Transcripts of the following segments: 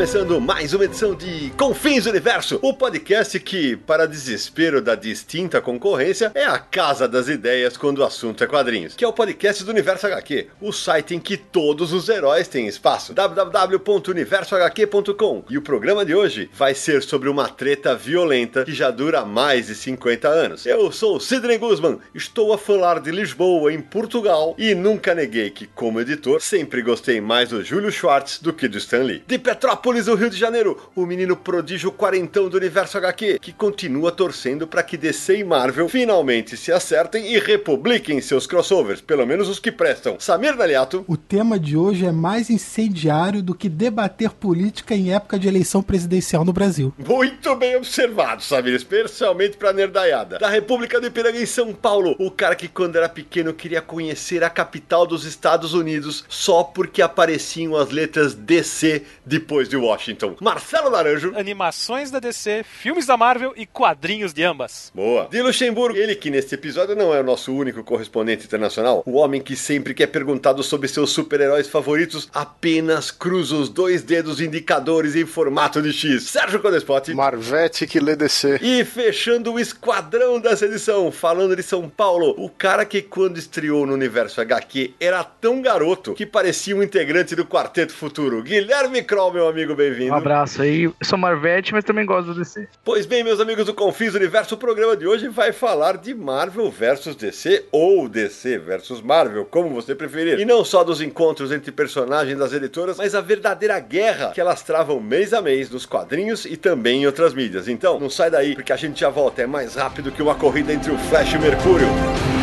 Começando mais uma edição de Confins Universo, o podcast que, para desespero da distinta concorrência, é a casa das ideias quando o assunto é quadrinhos, que é o podcast do Universo HQ, o site em que todos os heróis têm espaço. www.universohq.com. E o programa de hoje vai ser sobre uma treta violenta que já dura mais de 50 anos. Eu sou Sidney Guzman, estou a falar de Lisboa, em Portugal, e nunca neguei que, como editor, sempre gostei mais do Júlio Schwartz do que do Stan Lee. De Petrópolis, no Rio de Janeiro, o menino prodígio quarentão do universo HQ, que continua torcendo para que DC e Marvel finalmente se acertem e republiquem seus crossovers, pelo menos os que prestam. Samir Naliato. O tema de hoje é mais incendiário do que debater política em época de eleição presidencial no Brasil. Muito bem observado, Samir, especialmente pra nerdaiada. Da República do Ipiranga em São Paulo, o cara que quando era pequeno queria conhecer a capital dos Estados Unidos só porque apareciam as letras DC depois de Washington. Marcelo Naranjo. Animações da DC, filmes da Marvel e quadrinhos de ambas. Boa. De Luxemburgo, ele que neste episódio não é o nosso único correspondente internacional, o homem que sempre que é perguntado sobre seus super-heróis favoritos, apenas cruza os dois dedos indicadores em formato de X. Sérgio Codespot. Marvete que lê DC. E fechando o esquadrão dessa edição, falando de São Paulo, o cara que quando estreou no universo HQ era tão garoto que parecia um integrante do Quarteto Futuro. Guilherme Kroll, meu amigo, bem-vindo. Um abraço aí. Eu sou Marvete, mas também gosto do DC. Pois bem, meus amigos do Confins Universo, o programa de hoje vai falar de Marvel versus DC ou DC versus Marvel, como você preferir. E não só dos encontros entre personagens das editoras, mas a verdadeira guerra que elas travam mês a mês nos quadrinhos e também em outras mídias. Então, não sai daí, porque a gente já volta. É mais rápido que uma corrida entre o Flash e o Mercúrio.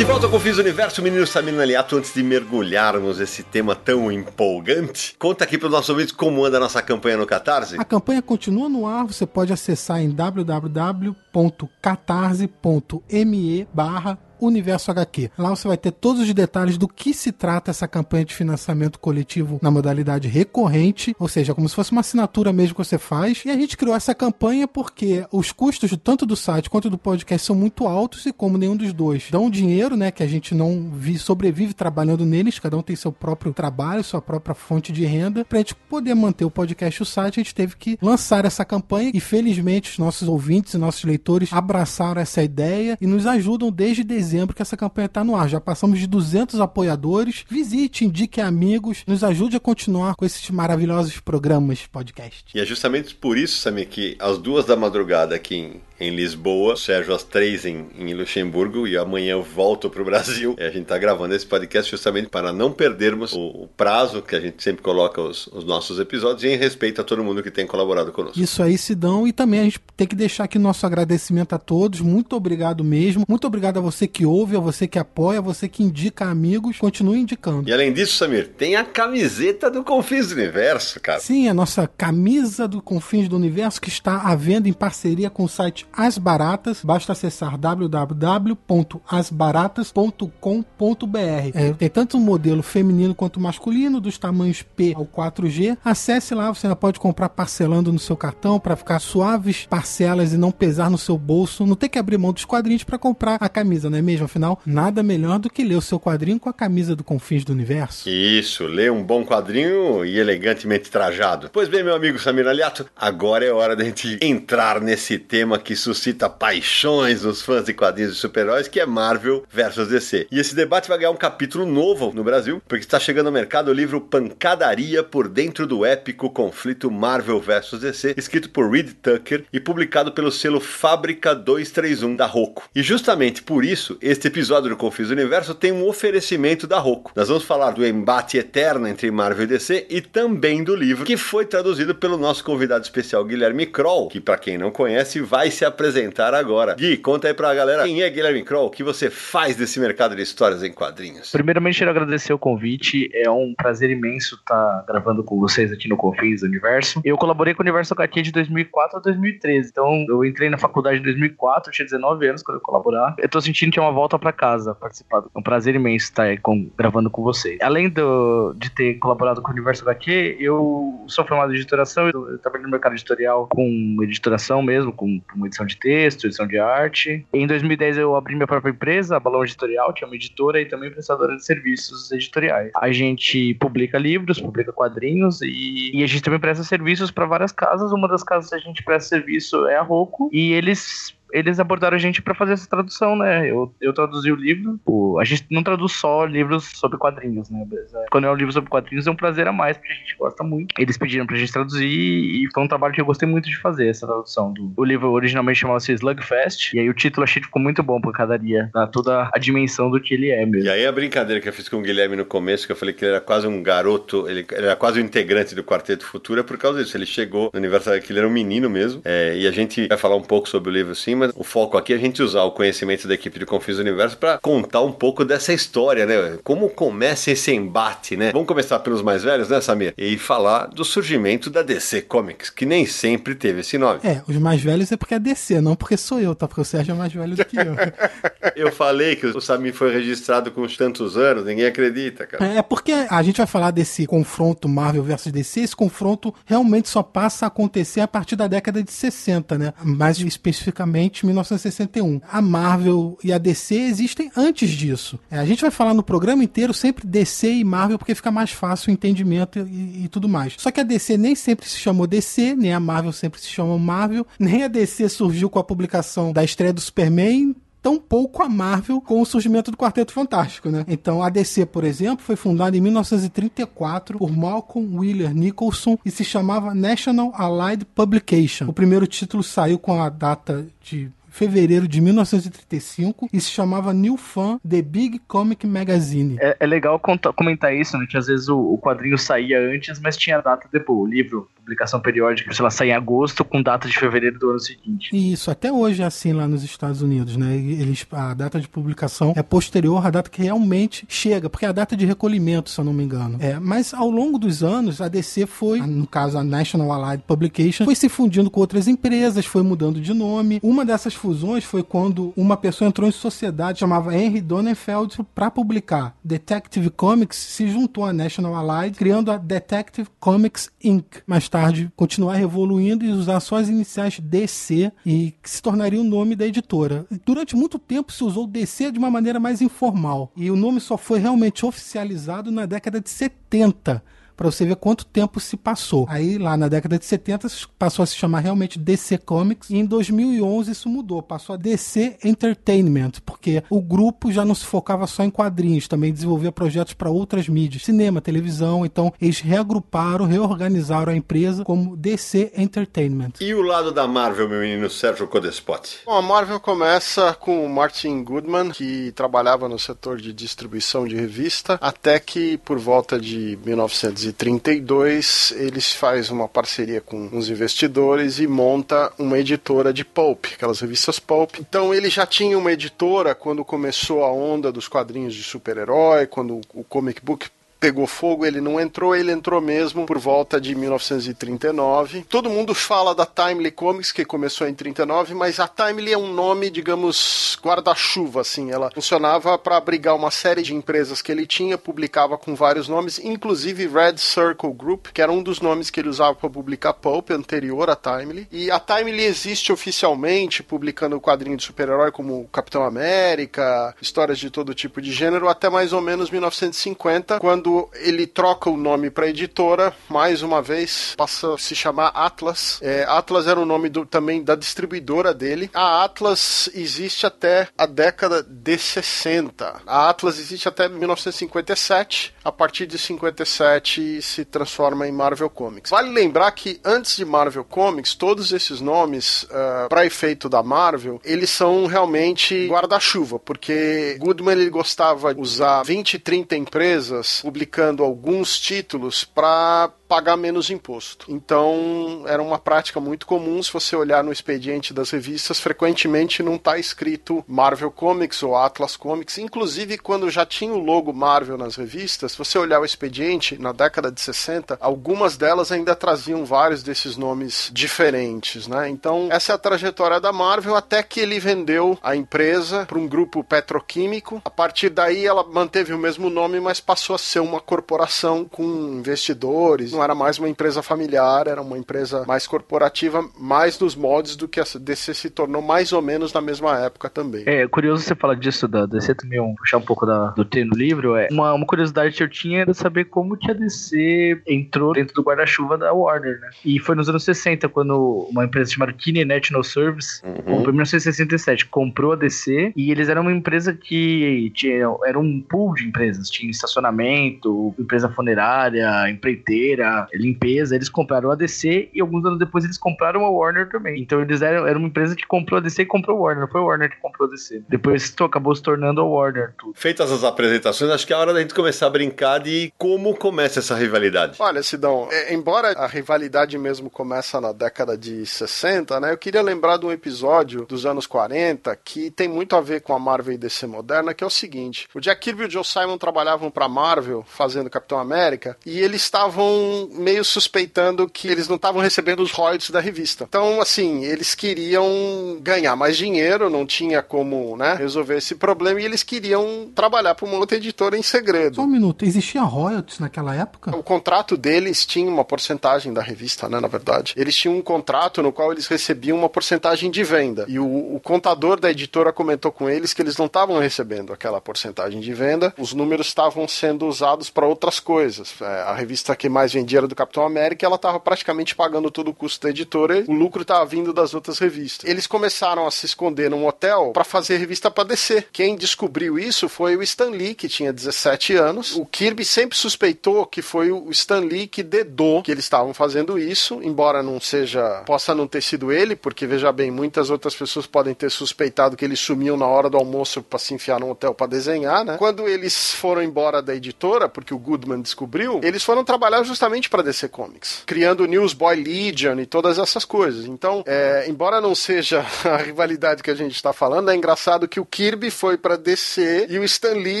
De volta ao Confis Universo, menino Samir Aliato, antes de mergulharmos nesse tema tão empolgante, conta aqui para os nossos ouvintes como anda a nossa campanha no Catarse. A campanha continua no ar, você pode acessar em www.catarse.me barra Universo HQ. Lá você vai ter todos os detalhes do que se trata essa campanha de financiamento coletivo na modalidade recorrente, ou seja, como se fosse uma assinatura mesmo que você faz. E a gente criou essa campanha porque os custos tanto do site quanto do podcast são muito altos e como nenhum dos dois dão dinheiro, né, que a gente não vi, sobrevive trabalhando neles, cada um tem seu próprio trabalho, sua própria fonte de renda. Pra gente poder manter o podcast e o site, a gente teve que lançar essa campanha e felizmente os nossos ouvintes e nossos leitores abraçaram essa ideia e nos ajudam desde dezembro dezembro que essa campanha está no ar. Já passamos de 200 apoiadores. Visite, indique amigos, nos ajude a continuar com esses maravilhosos programas podcast. E é justamente por isso, Samir, que às duas da madrugada aqui em, em Lisboa, Sérgio às três em, em Luxemburgo e amanhã eu volto para o Brasil. E a gente está gravando esse podcast justamente para não perdermos o, o prazo que a gente sempre coloca os, os, nossos episódios e em respeito a todo mundo que tem colaborado conosco. Isso aí, Sidão. E também a gente tem que deixar aqui nosso agradecimento a todos. Muito obrigado mesmo. Muito obrigado a você que ouve, a você que apoia, a você que indica amigos. Continue indicando. E além disso, Samir, tem a camiseta do Confins do Universo, cara. Sim, a nossa camisa do Confins do Universo que está à venda em parceria com o site As Baratas. Basta acessar www.asbaratas.com.br. É, tem tanto um modelo feminino quanto masculino, dos tamanhos P ao 4G. Acesse lá, você pode comprar parcelando no seu cartão para ficar suaves parcelas e não pesar no seu bolso. Não ter que abrir mão dos quadrinhos para comprar a camisa, não é mesmo? Afinal, nada melhor do que ler o seu quadrinho com a camisa do Confins do Universo. Isso, ler um bom quadrinho e elegantemente trajado. Pois bem, meu amigo Samir Aliato, agora é hora da gente entrar nesse tema que suscita paixões nos fãs de quadrinhos de super-heróis, que é Marvel versus DC. E esse debate vai ganhar um capítulo novo no Brasil, porque está chegando ao mercado o livro Pancadaria por dentro do épico conflito Marvel versus DC, escrito por Reed Tucker e publicado pelo selo Fábrica 231 da Rocco. E justamente por isso, este episódio do Confis Universo tem um oferecimento da Rocco. Nós vamos falar do embate eterno entre Marvel e DC e também do livro que foi traduzido pelo nosso convidado especial Guilherme Kroll, que para quem não conhece vai se apresentar agora. Gui, conta aí pra galera quem é Guilherme Kroll, o que você faz desse mercado de histórias em quadrinhos. Primeiramente, quero agradecer o convite. É um prazer imenso estar gravando com vocês aqui no Confins do Universo. Eu colaborei com o Universo HQ de 2004 a 2013. Então, eu entrei na faculdade em 2004, tinha 19 anos quando eu colaborar. Eu tô sentindo que é uma volta para casa participar. É um prazer imenso estar aí com, gravando com vocês. Além do, de ter colaborado com o Universo HQ, eu sou formado em editoração. Eu, eu trabalho no mercado editorial com editoração mesmo, com, com edição de texto, edição de arte. Em 2010 eu abri minha própria empresa, a Balão Editorial, que é uma editora e também prestadora de serviços editoriais. A gente publica livros, publica quadrinhos e, e a gente também presta serviços para várias casas. Uma das casas que a gente presta serviço é a Roku e eles eles abordaram a gente para fazer essa tradução, né? Eu, eu traduzi o livro. O, a gente não traduz só livros sobre quadrinhos, né? Quando é um livro sobre quadrinhos é um prazer a mais, porque a gente gosta muito. Eles pediram pra gente traduzir e foi um trabalho que eu gostei muito de fazer, essa tradução. Do, o livro originalmente chamava-se Slugfest, e aí o título achei que ficou muito bom pra cada dia, dá toda a dimensão do que ele é mesmo. E aí a brincadeira que eu fiz com o Guilherme no começo, que eu falei que ele era quase um garoto, ele, ele era quase um integrante do Quarteto Futuro, é por causa disso. Ele chegou no aniversário que ele era um menino mesmo, é, e a gente vai falar um pouco sobre o livro sim, mas o foco aqui é a gente usar o conhecimento da equipe de Confins do Universo para contar um pouco dessa história, né? Como começa esse embate, né? Vamos começar pelos mais velhos, né, Samir? E falar do surgimento da DC Comics, que nem sempre teve esse nome. É, os mais velhos é porque é DC, não porque sou eu, tá? Porque o Sérgio é mais velho do que eu. eu falei que o Samir foi registrado com tantos anos, ninguém acredita, cara. É, é porque a gente vai falar desse confronto Marvel versus DC, esse confronto realmente só passa a acontecer a partir da década de 60, né? Mais especificamente 1961. A Marvel e a DC existem antes disso. É, a gente vai falar no programa inteiro sempre DC e Marvel porque fica mais fácil o entendimento e, e tudo mais. Só que a DC nem sempre se chamou DC, nem a Marvel sempre se chamou Marvel, nem a DC surgiu com a publicação da estreia do Superman, tão pouco a Marvel com o surgimento do Quarteto Fantástico, né? Então, a DC, por exemplo, foi fundada em 1934 por Malcolm Wheeler Nicholson e se chamava National Allied Publication. O primeiro título saiu com a data de fevereiro de 1935 e se chamava New Fan The Big Comic Magazine. É, é legal comentar isso, né? Que às vezes o, o, quadrinho saía antes, mas tinha data depois. O livro, publicação periódica, sei lá, saía em agosto com data de fevereiro do ano seguinte. Isso, até hoje é assim lá nos Estados Unidos, né? Eles, a data de publicação é posterior à data que realmente chega, porque é a data de recolhimento, se eu não me engano. É, mas ao longo dos anos, a DC foi, no caso a National Allied Publication, foi se fundindo com outras empresas, foi mudando de nome. Uma dessas fusões foi quando uma pessoa entrou em sociedade, chamava Henry Donenfeld, para publicar Detective Comics, se juntou à National Allied, criando a Detective Comics Inc. Mais tarde, continuar revoluindo e usar só as iniciais DC e que se tornaria o nome da editora. Durante muito tempo se usou DC de uma maneira mais informal e o nome só foi realmente oficializado na década de 70 para você ver quanto tempo se passou. Aí lá na década de 70 passou a se chamar realmente DC Comics e em 2011 isso mudou, passou a DC Entertainment, porque o grupo já não se focava só em quadrinhos, também desenvolvia projetos para outras mídias, cinema, televisão, então eles reagruparam, reorganizaram a empresa como DC Entertainment. E o lado da Marvel, meu menino Sérgio Codespot? Bom, a Marvel começa com o Martin Goodman, que trabalhava no setor de distribuição de revista, até que por volta de 1900 1932, ele faz uma parceria com uns investidores e monta uma editora de pulp, aquelas revistas pulp. Então ele já tinha uma editora quando começou a onda dos quadrinhos de super-herói, quando o comic book pegou fogo, ele não entrou, ele entrou mesmo por volta de 1939. Todo mundo fala da Timely Comics, que começou em 39, mas a Timely é um nome, digamos, guarda-chuva, assim. Ela funcionava para abrigar uma série de empresas que ele tinha, publicava com vários nomes, inclusive Red Circle Group, que era um dos nomes que ele usava para publicar Pulp, anterior à Timely. E a Timely existe oficialmente, publicando quadrinhos de super-herói como Capitão América, histórias de todo tipo de gênero, até mais ou menos 1950, quando quando ele troca o nome para editora, mais uma vez passa a se chamar Atlas. É, Atlas era o nome do, também da distribuidora dele. A Atlas existe até a década de 60. A Atlas existe até 1957. A partir de 57 se transforma em Marvel Comics. Vale lembrar que antes de Marvel Comics, todos esses nomes, uh, para efeito da Marvel, eles são realmente guarda-chuva, porque Goodman ele gostava de usar 20, 30 empresas publicando alguns títulos para pagar menos imposto. Então, era uma prática muito comum. Se você olhar no expediente das revistas, frequentemente não está escrito Marvel Comics ou Atlas Comics. Inclusive, quando já tinha o logo Marvel nas revistas, se você olhar o expediente, na década de 60, algumas delas ainda traziam vários desses nomes diferentes, né? Então, essa é a trajetória da Marvel até que ele vendeu a empresa para um grupo petroquímico. A partir daí, ela manteve o mesmo nome, mas passou a ser uma corporação com investidores não era mais uma empresa familiar, era uma empresa mais corporativa, mais nos moldes do que a DC se tornou mais ou menos na mesma época também. É curioso você falar disso da DC também, um, puxar um pouco da, do T no livro. É uma, uma curiosidade que eu tinha era saber como que a DC entrou dentro do guarda-chuva da Warner, né? E foi nos anos 60 quando uma empresa chamada Kine National Service, uhum. comprou em 1967, comprou a DC e eles eram uma empresa que tinha, era um pool de empresas, tinha estacionamento, empresa funerária, empreiteira, limpeza, eles compraram a DC e alguns anos depois eles compraram a Warner também. Então eles eram, era uma empresa que comprou a DC e comprou a Warner. Foi a Warner que comprou a DC. Depois acabou se tornando a Warner. Tudo. Feitas as apresentações, acho que é a hora da gente começar a brincar de como começa essa rivalidade. Olha, Sidão, é, embora a rivalidade mesmo começa na década de 60, né? Eu queria lembrar de um episódio dos anos 40 que tem muito a ver com a Marvel e DC moderna, que é o seguinte: o Jack Kirby e o Joe Simon trabalhavam para Marvel fazendo Capitão América e eles estavam meio suspeitando que eles não estavam recebendo os royalties da revista. Então, assim, eles queriam ganhar mais dinheiro, não tinha como né, resolver esse problema e eles queriam trabalhar para uma outra editora em segredo. Só um minuto, existia royalties naquela época? O contrato deles tinha uma porcentagem da revista, né, na verdade. Eles tinham um contrato no qual eles recebiam uma porcentagem de venda. E o, o contador da editora comentou com eles que eles não estavam recebendo aquela porcentagem de venda, os números estavam sendo usados para outras coisas. É, a revista que mais vendia era do Capitão América, ela estava praticamente pagando todo o custo da editora, o lucro estava vindo das outras revistas. Eles começaram a se esconder num hotel para fazer revista para DC. Quem descobriu isso foi o Stan Lee, que tinha 17 anos. O Kirby sempre suspeitou que foi o Stan Lee que dedou que eles estavam fazendo isso, embora não seja, possa não ter sido ele, porque veja bem, muitas outras pessoas podem ter suspeitado que eles sumiam na hora do almoço para se enfiar num hotel para desenhar, né? Quando eles foram embora da editora, porque o Goodman descobriu, eles foram trabalhar justamente justamente para DC Comics, criando o Newsboy Legion e todas essas coisas. Então, é, embora não seja a rivalidade que a gente está falando, é engraçado que o Kirby foi para DC e o Stan Lee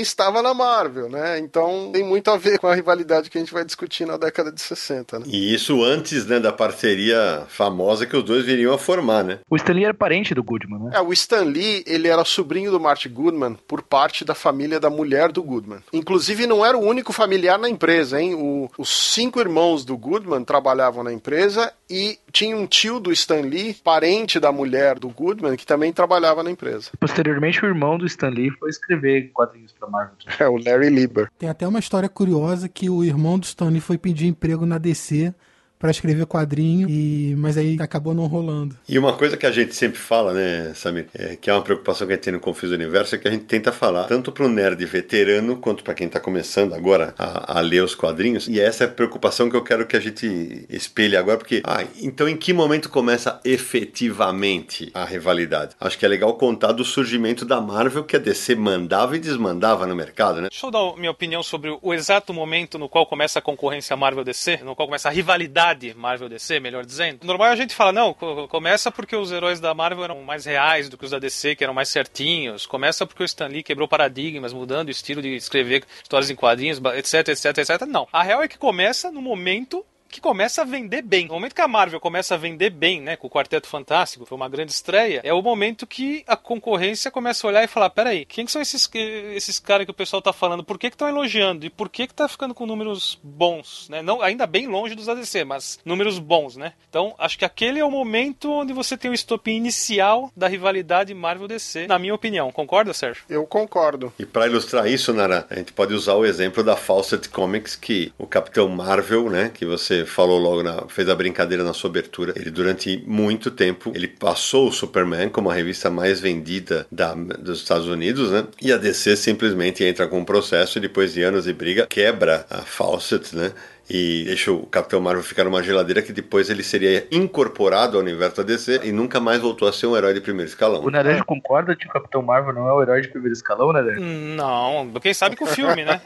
estava na Marvel, né? Então, tem muito a ver com a rivalidade que a gente vai discutir na década de 60, né? E isso antes, né, da parceria famosa que os dois viriam a formar, né? O Stan Lee era parente do Goodman, né? É, o Stan Lee, ele era sobrinho do Marty Goodman por parte da família da mulher do Goodman. Inclusive, não era o único familiar na empresa, hein? O, os cinco irmãos do Goodman trabalhavam na empresa e tinha um tio do Stan Lee, parente da mulher do Goodman, que também trabalhava na empresa. Posteriormente, o irmão do Stan Lee foi escrever quadrinhos para Marvel. É, o Larry Lieber. Tem até uma história curiosa que o irmão do Stan Lee foi pedir emprego na DC para escrever quadrinho, e mas aí acabou não rolando. E uma coisa que a gente sempre fala, né, Samir, é, que é uma preocupação que a gente tem no Confuso Universo, é que a gente tenta falar tanto para o nerd veterano quanto para quem está começando agora a, a, ler os quadrinhos. E essa é a preocupação que eu quero que a gente espelhe agora, porque, ah, então em que momento começa efetivamente a rivalidade? Acho que é legal contar do surgimento da Marvel que a DC mandava e desmandava no mercado, né? Deixa eu dar minha opinião sobre o exato momento no qual começa a concorrência Marvel-DC, no qual começa a rivalidade Marvel DC, melhor dizendo. Normal a gente fala, não, começa porque os heróis da Marvel eram mais reais do que os da DC, que eram mais certinhos. Começa porque o Stan Lee quebrou paradigmas, mudando o estilo de escrever histórias em quadrinhos, etc, etc, etc. Não. A real é que começa no momento que começa a vender bem. No momento que a Marvel começa a vender bem, né, com o Quarteto Fantástico, foi uma grande estreia, é o momento que a concorrência começa a olhar e falar, peraí, quem que são esses, esses caras que o pessoal tá falando? Por que estão elogiando? E por que que tá ficando com números bons, né? Não, ainda bem longe dos ADC, mas números bons, né? Então, acho que aquele é o momento onde você tem o estopim inicial da rivalidade Marvel-DC, na minha opinião. Concorda, Sérgio? Eu concordo. E para ilustrar isso, Nara, a gente pode usar o exemplo da Fawcett Comics, que o Capitão Marvel, né, que você falou logo, na, fez a brincadeira na sua abertura. Ele, durante muito tempo, ele passou o Superman como a revista mais vendida da, dos Estados Unidos, né? E a DC simplesmente entra com um processo e depois de anos de briga quebra a Fawcett, né? E deixa o Capitão Marvel ficar numa geladeira que depois ele seria incorporado ao universo da DC e nunca mais voltou a ser um herói de primeiro escalão. O Naranjo concorda que o Capitão Marvel não é o herói de primeiro escalão, né? Não, quem sabe com o filme, né?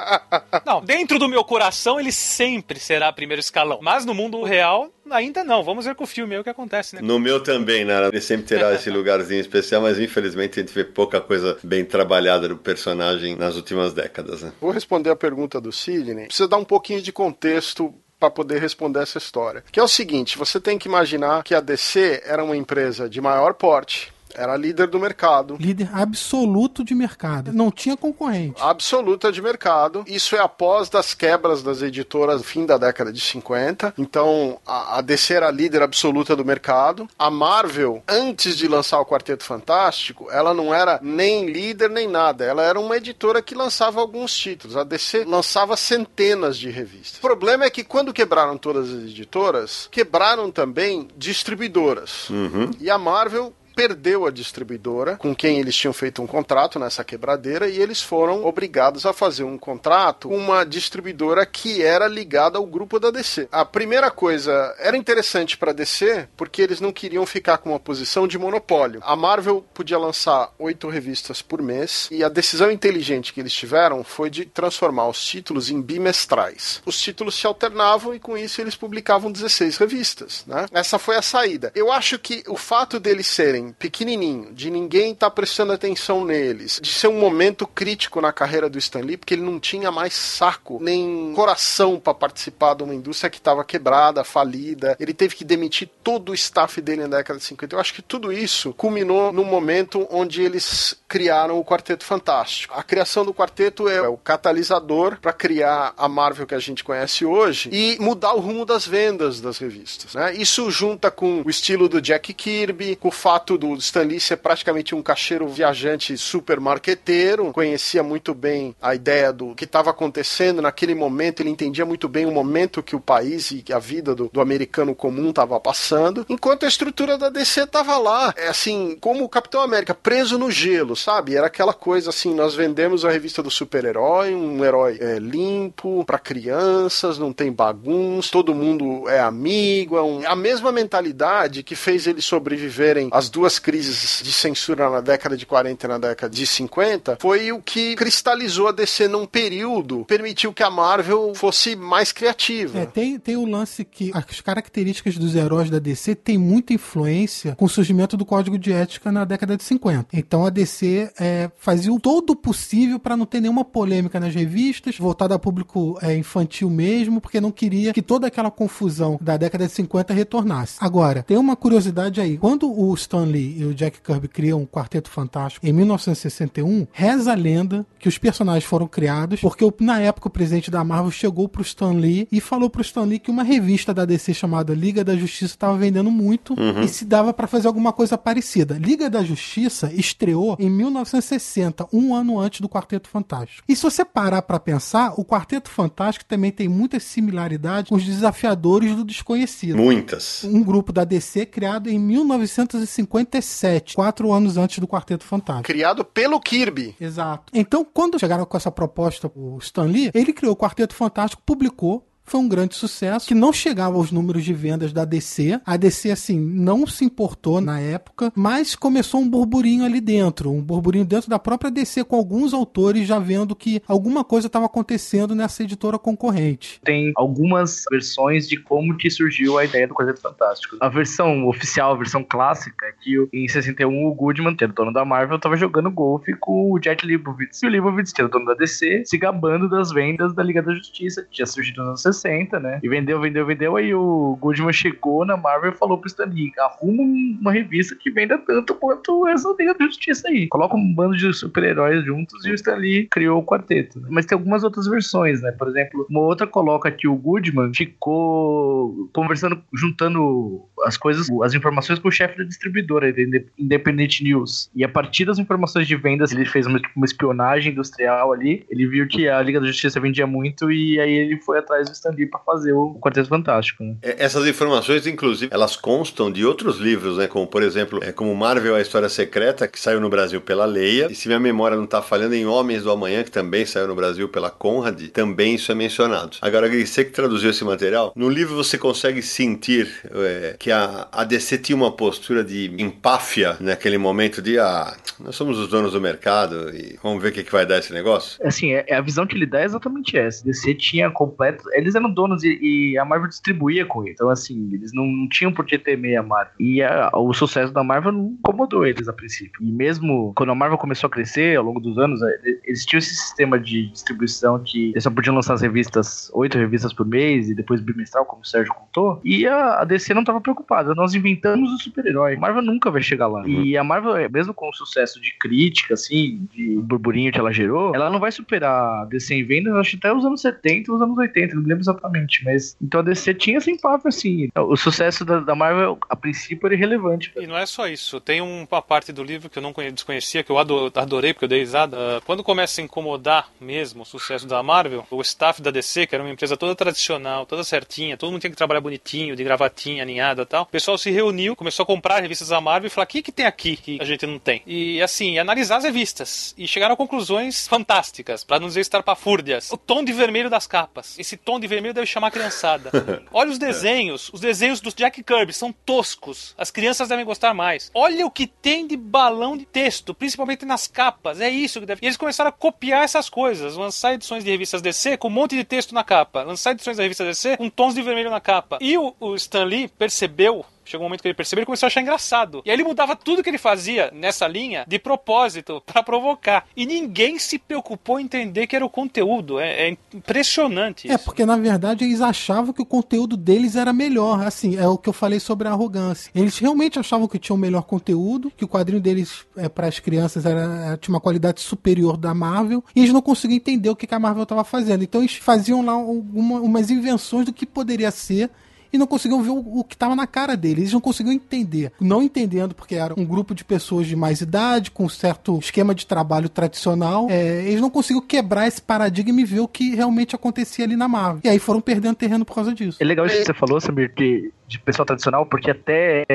não, dentro do meu coração ele sempre será primeiro escalão. Mas no mundo real, ainda não. Vamos ver com o filme aí o que acontece, né? No meu também, né? Ele sempre terá esse lugarzinho especial, mas infelizmente a gente vê pouca coisa bem trabalhada do personagem nas últimas décadas, né? Vou responder a pergunta do Sidney. Precisa dar um pouquinho de contexto para poder responder essa história. Que é o seguinte, você tem que imaginar que a DC era uma empresa de maior porte, era líder do mercado. Líder absoluto de mercado. Não tinha concorrente. Absoluta de mercado. Isso é após das quebras das editoras no fim da década de 50. Então, a, a DC era a líder absoluta do mercado. A Marvel, antes de lançar o Quarteto Fantástico, ela não era nem líder nem nada. Ela era uma editora que lançava alguns títulos. A DC lançava centenas de revistas. O problema é que quando quebraram todas as editoras, quebraram também distribuidoras. Uhum. E a Marvel perdeu a distribuidora com quem eles tinham feito um contrato nessa quebradeira e eles foram obrigados a fazer um contrato com uma distribuidora que era ligada ao grupo da DC. A primeira coisa era interessante para a DC porque eles não queriam ficar com uma posição de monopólio. A Marvel podia lançar oito revistas por mês e a decisão inteligente que eles tiveram foi de transformar os títulos em bimestrais. Os títulos se alternavam e com isso eles publicavam 16 revistas. Né? Essa foi a saída. Eu acho que o fato deles serem pequenininho, de ninguém estar tá prestando atenção neles, de ser um momento crítico na carreira do Stan Lee, porque ele não tinha mais saco nem coração para participar de uma indústria que estava quebrada, falida. Ele teve que demitir todo o staff dele na década de 50. Eu acho que tudo isso culminou no momento onde eles criaram o Quarteto Fantástico. A criação do quarteto é o catalisador para criar a Marvel que a gente conhece hoje e mudar o rumo das vendas das revistas. Né? Isso junta com o estilo do Jack Kirby, com o fato do Stan Lee ser praticamente um caixeiro viajante super marqueteiro, conhecia muito bem a ideia do que estava acontecendo. Naquele momento, ele entendia muito bem o momento que o país e a vida do, do americano comum estava passando, enquanto a estrutura da DC estava lá, é assim, como o Capitão América, preso no gelo, sabe? Era aquela coisa assim, nós vendemos a revista do super-herói, um herói é, limpo, para crianças, não tem bagunça, todo mundo é amigo, é um... a mesma mentalidade que fez eles sobreviverem às duas duas crises de censura na década de 40 e na década de 50 foi o que cristalizou a DC num período, permitiu que a Marvel fosse mais criativa. É, tem, tem o lance que as características dos heróis da DC têm muita influência com o surgimento do código de ética na década de 50. Então a DC é, fazia o todo possível para não ter nenhuma polêmica nas revistas, voltada a público é, infantil mesmo, porque não queria que toda aquela confusão da década de 50 retornasse. Agora, tem uma curiosidade aí. Quando o Stan Lee e o Jack Kirby criam um quarteto fantástico em 1961, reza a lenda que os personagens foram criados porque na época o presidente da Marvel chegou pro Stan Lee e falou pro Stan Lee que uma revista da DC chamada Liga da Justiça estava vendendo muito uhum. e se dava para fazer alguma coisa parecida. Liga da Justiça estreou em 1960, um ano antes do Quarteto Fantástico. E se você parar para pensar, o Quarteto Fantástico também tem muitas similaridades com os Desafiadores do Desconhecido. Muitas. Um grupo da DC criado em 1950 57, quatro anos antes do Quarteto Fantástico. Criado pelo Kirby. Exato. Então, quando chegaram com essa proposta, o Stan Lee, ele criou o Quarteto Fantástico, publicou, foi um grande sucesso, que não chegava aos números de vendas da DC. A DC, assim, não se importou na época, mas começou um burburinho ali dentro, um burburinho dentro da própria DC, com alguns autores já vendo que alguma coisa estava acontecendo nessa editora concorrente. Tem algumas versões de como que surgiu a ideia do Quarteto Fantástico. A versão oficial, a versão clássica, é que em 61 o Goodman, que era dono da Marvel, estava jogando golfe com o Jack Leibowitz. E o Leibowitz, que era dono da DC, se gabando das vendas da Liga da Justiça, que tinha surgido nos anos 60, né? E vendeu, vendeu, vendeu. Aí o Goodman chegou na Marvel e falou pro Stan Lee: arruma uma revista que venda tanto quanto essa Liga da Justiça aí. Coloca um bando de super-heróis juntos e o Stan Lee criou o quarteto. Mas tem algumas outras versões, né? Por exemplo, uma outra coloca que o Goodman ficou conversando, juntando as coisas, as informações com o chefe da distribuidora, Independent News. E a partir das informações de vendas, ele fez uma, uma espionagem industrial ali. Ele viu que a Liga da Justiça vendia muito e aí ele foi atrás do Stan Lee pra fazer o Quarteto Fantástico. Né? É, essas informações, inclusive, elas constam de outros livros, né? Como, por exemplo, é, como Marvel A História Secreta, que saiu no Brasil pela Leia, e se minha memória não tá falhando, em Homens do Amanhã, que também saiu no Brasil pela Conrad, também isso é mencionado. Agora, você que traduziu esse material, no livro você consegue sentir é, que a, a DC tinha uma postura de empáfia naquele momento de, ah, nós somos os donos do mercado e vamos ver o que, que vai dar esse negócio? Assim, é, a visão que ele dá é exatamente essa. DC tinha completo. Eles eram donos e, e a Marvel distribuía com ele. Então, assim, eles não, não tinham por que temer a Marvel. E a, o sucesso da Marvel não incomodou eles a princípio. E mesmo quando a Marvel começou a crescer ao longo dos anos, é, eles tinham esse sistema de distribuição que eles só podiam lançar as revistas, oito revistas por mês e depois bimestral, como o Sérgio contou. E a, a DC não estava preocupada. Nós inventamos o super-herói. A Marvel nunca vai chegar lá. Uhum. E a Marvel, mesmo com o sucesso de crítica, assim, de burburinho que ela gerou, ela não vai superar a DC em vendas, acho até os anos 70 os anos 80, não lembro exatamente. Mas então a DC tinha esse impacto, assim. O sucesso da, da Marvel, a princípio, era irrelevante. E não é só isso. Tem uma parte do livro que eu não desconhecia, que eu adorei, porque eu dei risada. Quando começa a incomodar mesmo o sucesso da Marvel, o staff da DC, que era uma empresa toda tradicional, toda certinha, todo mundo tinha que trabalhar bonitinho, de gravatinha, aninhada e tal. O pessoal se reuniu, começou a comprar revistas da Marvel e falar: o que, que tem aqui que a gente não tem? E assim, analisar as revistas. E chegaram a conclusões fantásticas, para não dizer estarpafúrdias. O tom de vermelho das capas. Esse tom de vermelho deve chamar a criançada. Olha os desenhos. Os desenhos do Jack Kirby são toscos. As crianças devem gostar mais. Olha o que tem de balão de texto, principalmente nas capas. É isso que deve. E eles começaram a copiar essas coisas. Lançar edições de revistas DC com um monte de texto na capa. Lançar edições da revista DC com tons de vermelho na capa. E o, o Stan Lee percebeu chegou um momento que ele percebeu e começou a achar engraçado. E aí ele mudava tudo que ele fazia nessa linha de propósito para provocar. E ninguém se preocupou em entender que era o conteúdo. É, é impressionante é, isso. É, porque na verdade eles achavam que o conteúdo deles era melhor. Assim, é o que eu falei sobre a arrogância. Eles realmente achavam que tinham o melhor conteúdo, que o quadrinho deles é, para as crianças era, tinha uma qualidade superior da Marvel, e eles não conseguiam entender o que, que a Marvel estava fazendo. Então eles faziam lá uma, umas invenções do que poderia ser e não conseguiam ver o, o que estava na cara deles. Eles não conseguiam entender. Não entendendo porque era um grupo de pessoas de mais idade, com um certo esquema de trabalho tradicional. É, eles não conseguiam quebrar esse paradigma e ver o que realmente acontecia ali na Marvel. E aí foram perdendo terreno por causa disso. É legal isso que você falou, Samir, que de pessoal tradicional, porque até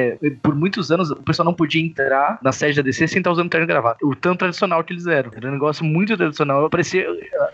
por muitos anos o pessoal não podia entrar na sede da DC sem estar usando terno e gravata. O tão tradicional que eles eram. Era um negócio muito tradicional. Parecia,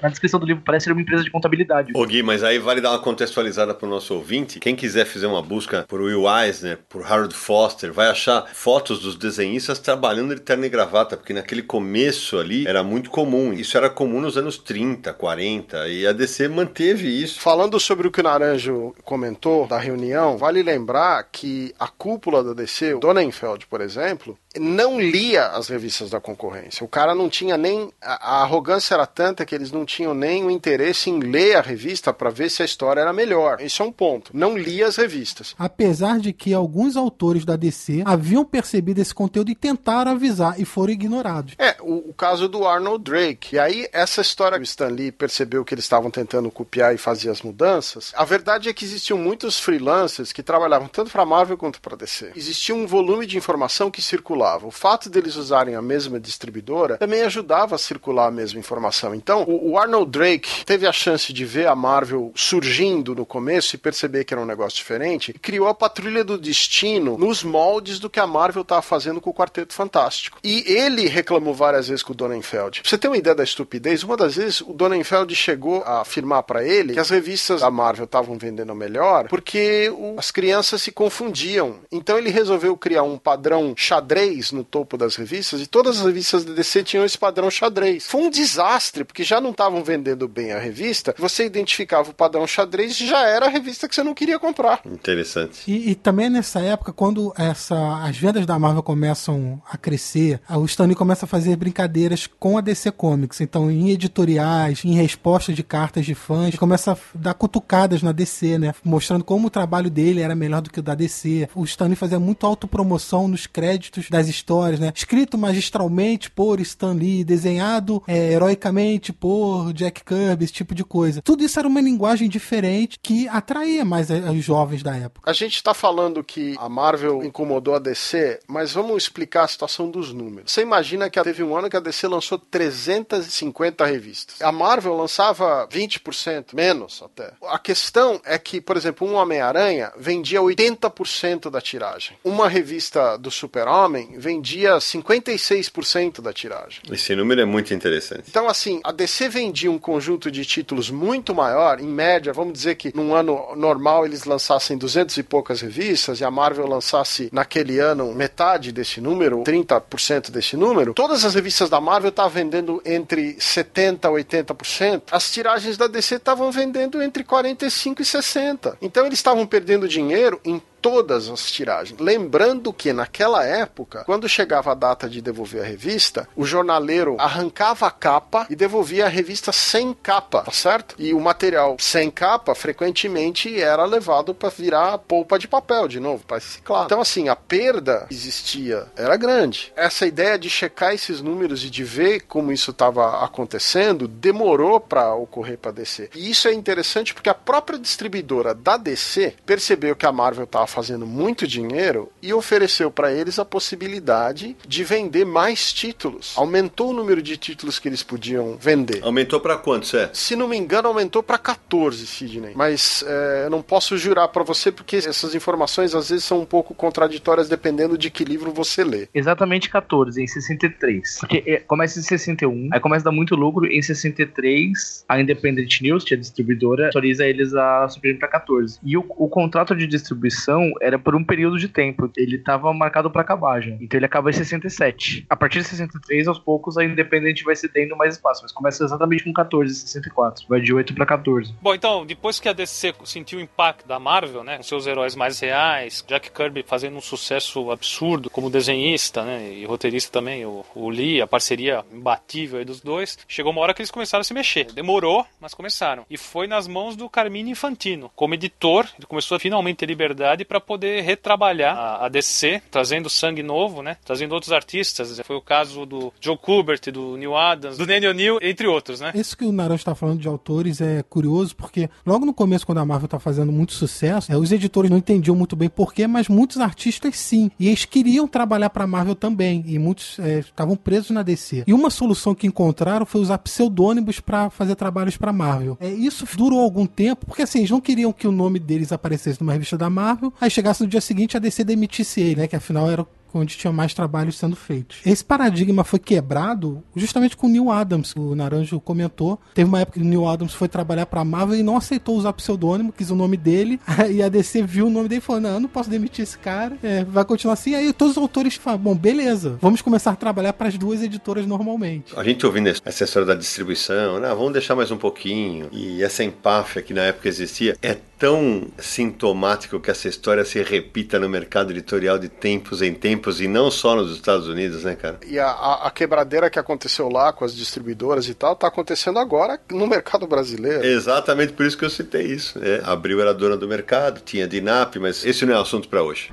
na descrição do livro, parece ser uma empresa de contabilidade. Ô Gui, mas aí vale dar uma contextualizada pro nosso ouvinte. Quem quiser fazer uma busca por Will Eisner, por Harold Foster, vai achar fotos dos desenhistas trabalhando de terno e gravata, porque naquele começo ali era muito comum. Isso era comum nos anos 30, 40, e a DC manteve isso. Falando sobre o que o Naranjo comentou da reunião, vale lembrar que a cúpula da DC, o Donenfeld, por exemplo, não lia as revistas da concorrência. O cara não tinha nem. A, arrogância era tanta que eles não tinham nem o interesse em ler a revista para ver se a história era melhor. Isso é um ponto. Não lia as revistas. Apesar de que alguns autores da DC haviam percebido esse conteúdo e tentaram avisar e foram ignorados. É, o, o caso do Arnold Drake. E aí, essa história que o Stan Lee percebeu que eles estavam tentando copiar e fazer as mudanças. A verdade é que existiam muitos freelancers que trabalhavam tanto para Marvel quanto para DC. Existia um volume de informação que circulava. O fato deles usarem a mesma distribuidora também ajudava a circular a mesma informação. Então, o, Arnold Drake teve a chance de ver a Marvel surgindo no começo e perceber que era um negócio diferente e criou a Patrulha do Destino nos moldes do que a Marvel estava fazendo com o Quarteto Fantástico. E ele reclamou várias vezes com o Donenfeld. Pra você ter uma ideia da estupidez, uma das vezes o Donenfeld chegou a afirmar para ele que as revistas da Marvel estavam vendendo melhor porque as crianças se confundiam. Então ele resolveu criar um padrão xadrez xadrez no topo das revistas e todas as revistas da DC tinham esse padrão xadrez. Foi um desastre, porque já não estavam vendendo bem a revista, você identificava o padrão xadrez e já era a revista que você não queria comprar. Interessante. E, e também nessa época, quando essa, as vendas da Marvel começam a crescer, o Stanley começa a fazer brincadeiras com a DC Comics. Então, em editoriais, em resposta de cartas de fãs, começa a dar cutucadas na DC, né? Mostrando como o trabalho dele era melhor do que o da DC. O Stanley fazia muito autopromoção nos créditos das histórias, né? Escrito magistralmente por Stan Lee, desenhado é, heroicamente por Jack Kirby, esse tipo de coisa. Tudo isso era uma linguagem diferente que atraía mais os jovens da época. A gente está falando que a Marvel incomodou a DC, mas vamos explicar a situação dos números. Você imagina que teve um ano que a DC lançou 350 revistas. A Marvel lançava 20%, menos até. A questão é que, por exemplo, um Homem-Aranha vendia 80% da tiragem. Uma revista do Super-Homem vendia 56% da tiragem. Esse número é muito interessante. Então, assim, a DC vendia um conjunto de títulos muito maior, em média, vamos dizer que num ano normal eles lançassem 200 e poucas revistas e a Marvel lançasse naquele ano metade desse número, 30% desse número, todas as revistas da Marvel estavam vendendo entre 70% a 80%. As tiragens da DC estavam vendendo entre 45% e 60%. Então eles estavam perdendo dinheiro em todas as tiragens. Lembrando que naquela época, quando chegava a data de devolver a revista, o jornaleiro arrancava a capa e devolvia a revista sem capa, tá certo? E o material sem capa frequentemente era levado para virar polpa de papel de novo, para reciclar. Então assim, a perda existia, era grande. Essa ideia de checar esses números e de ver como isso estava acontecendo demorou para ocorrer para DC. E isso é interessante porque a própria distribuidora da DC percebeu que a Marvel estava fazendo muito dinheiro e ofereceu para eles a possibilidade de vender mais títulos. Aumentou o número de títulos que eles podiam vender. Aumentou para quantos, é? Se não me engano, aumentou para 14, Sidney. Mas é, eu não posso jurar para você porque essas informações às vezes são um pouco contraditórias dependendo de que livro você lê. Exatamente 14, em 63. Porque é, começa em 61, aí começa a dar muito lucro. Em 63, a Independent News, que é a distribuidora, autoriza eles a subir para 14. E o, o contrato de distribuição era por um período de tempo. Ele estava marcado para acabar já. Então ele acaba em 67. A partir de 63, aos poucos, a Independente vai cedendo mais espaço. Mas começa exatamente com 14, 64. Vai de 8 para 14. Bom, então, depois que a DC sentiu o impacto da Marvel, né? Com seus heróis mais reais, Jack Kirby fazendo um sucesso absurdo como desenhista, né? E roteirista também, o, o Lee, a parceria imbatível aí dos dois. Chegou uma hora que eles começaram a se mexer. Demorou, mas começaram. E foi nas mãos do Carmine Infantino. Como editor, ele começou a finalmente ter liberdade para poder retrabalhar a, a, DC, trazendo sangue novo, né? Trazendo outros artistas. Foi o caso do Joe Kubert, do Neil Adams, do Danny O'Neill, entre outros, né? Isso que o Naranjo está falando de autores é curioso, porque logo no começo, quando a Marvel está fazendo muito sucesso, é, os editores não entendiam muito bem porquê, mas muitos artistas sim. E eles queriam trabalhar para a Marvel também. E muitos é, estavam presos na DC. E uma solução que encontraram foi usar pseudônimos para fazer trabalhos para Marvel. É, isso durou algum tempo, porque assim, eles não queriam que o nome deles aparecesse numa revista da Marvel, aí chegasse no dia seguinte a DC demitisse ele, né? Que afinal era onde tinha mais trabalhos sendo feitos. Esse paradigma foi quebrado justamente com o Neil Adams, o Naranjo comentou. Teve uma época que o Neil Adams foi trabalhar pra Marvel e não aceitou usar pseudônimo, quis o nome dele, e a DC viu o nome dele e falou: Não, eu não posso demitir esse cara, é, vai continuar assim. Aí todos os autores falam: Bom, beleza, vamos começar a trabalhar para as duas editoras normalmente. A gente ouvindo essa história da distribuição, né, vamos deixar mais um pouquinho, e essa empáfia que na época existia, é tão sintomático que essa história se repita no mercado editorial de tempos em tempos e não só nos Estados Unidos, né, cara? E a, a quebradeira que aconteceu lá com as distribuidoras e tal, tá acontecendo agora no mercado brasileiro. Exatamente por isso que eu citei isso. É, a Abril era dona do mercado, tinha DINAP, mas esse não é assunto para hoje.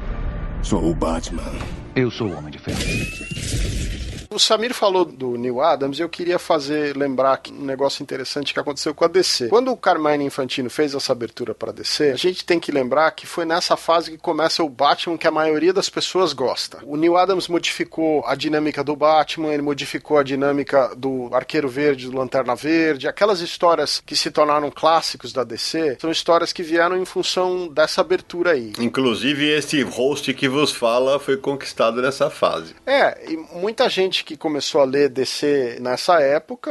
Sou o Batman. Eu sou o Homem de Ferro. O Samir falou do Neil Adams e eu queria fazer lembrar um negócio interessante que aconteceu com a DC. Quando o Carmine Infantino fez essa abertura para a DC, a gente tem que lembrar que foi nessa fase que começa o Batman que a maioria das pessoas gosta. O Neil Adams modificou a dinâmica do Batman, ele modificou a dinâmica do Arqueiro Verde, do Lanterna Verde, aquelas histórias que se tornaram clássicos da DC, são histórias que vieram em função dessa abertura aí. Inclusive esse host que vos fala foi conquistado nessa fase. É, e muita gente gente que começou a ler DC nessa época,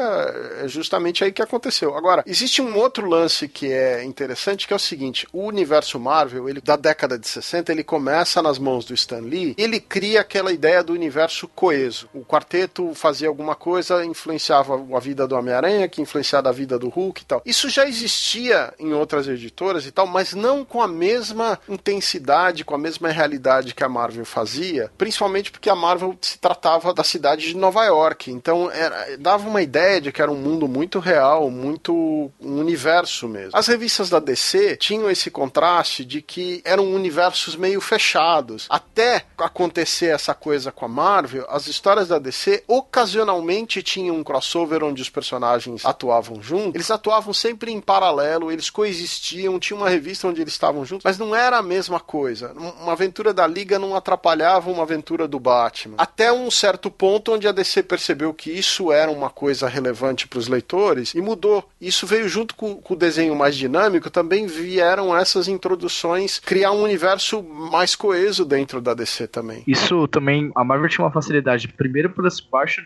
é justamente aí que aconteceu. Agora, existe um outro lance que é interessante, que é o seguinte: o universo Marvel, ele da década de 60, ele começa nas mãos do Stan Lee, ele cria aquela ideia do universo coeso. O quarteto fazia alguma coisa, influenciava a vida do Homem-Aranha, que influenciava a vida do Hulk e tal. Isso já existia em outras editoras e tal, mas não com a mesma intensidade, com a mesma realidade que a Marvel fazia, principalmente porque a Marvel se tratava da cidade cidade de Nova York. Então era, dava uma ideia de que era um mundo muito real, muito um universo mesmo. As revistas da DC tinham esse contraste de que eram universos meio fechados. Até acontecer essa coisa com a Marvel, as histórias da DC ocasionalmente tinham um crossover onde os personagens atuavam juntos. Eles atuavam sempre em paralelo, eles coexistiam, tinha uma revista onde eles estavam juntos, mas não era a mesma coisa. Uma aventura da Liga não atrapalhava uma aventura do Batman. Até um certo ponto onde a DC percebeu que isso era uma coisa relevante para os leitores e mudou. Isso veio junto com, com, o desenho mais dinâmico, também vieram essas introduções criar um universo mais coeso dentro da DC também. Isso também, a Marvel tinha uma facilidade, primeiro por esse baixo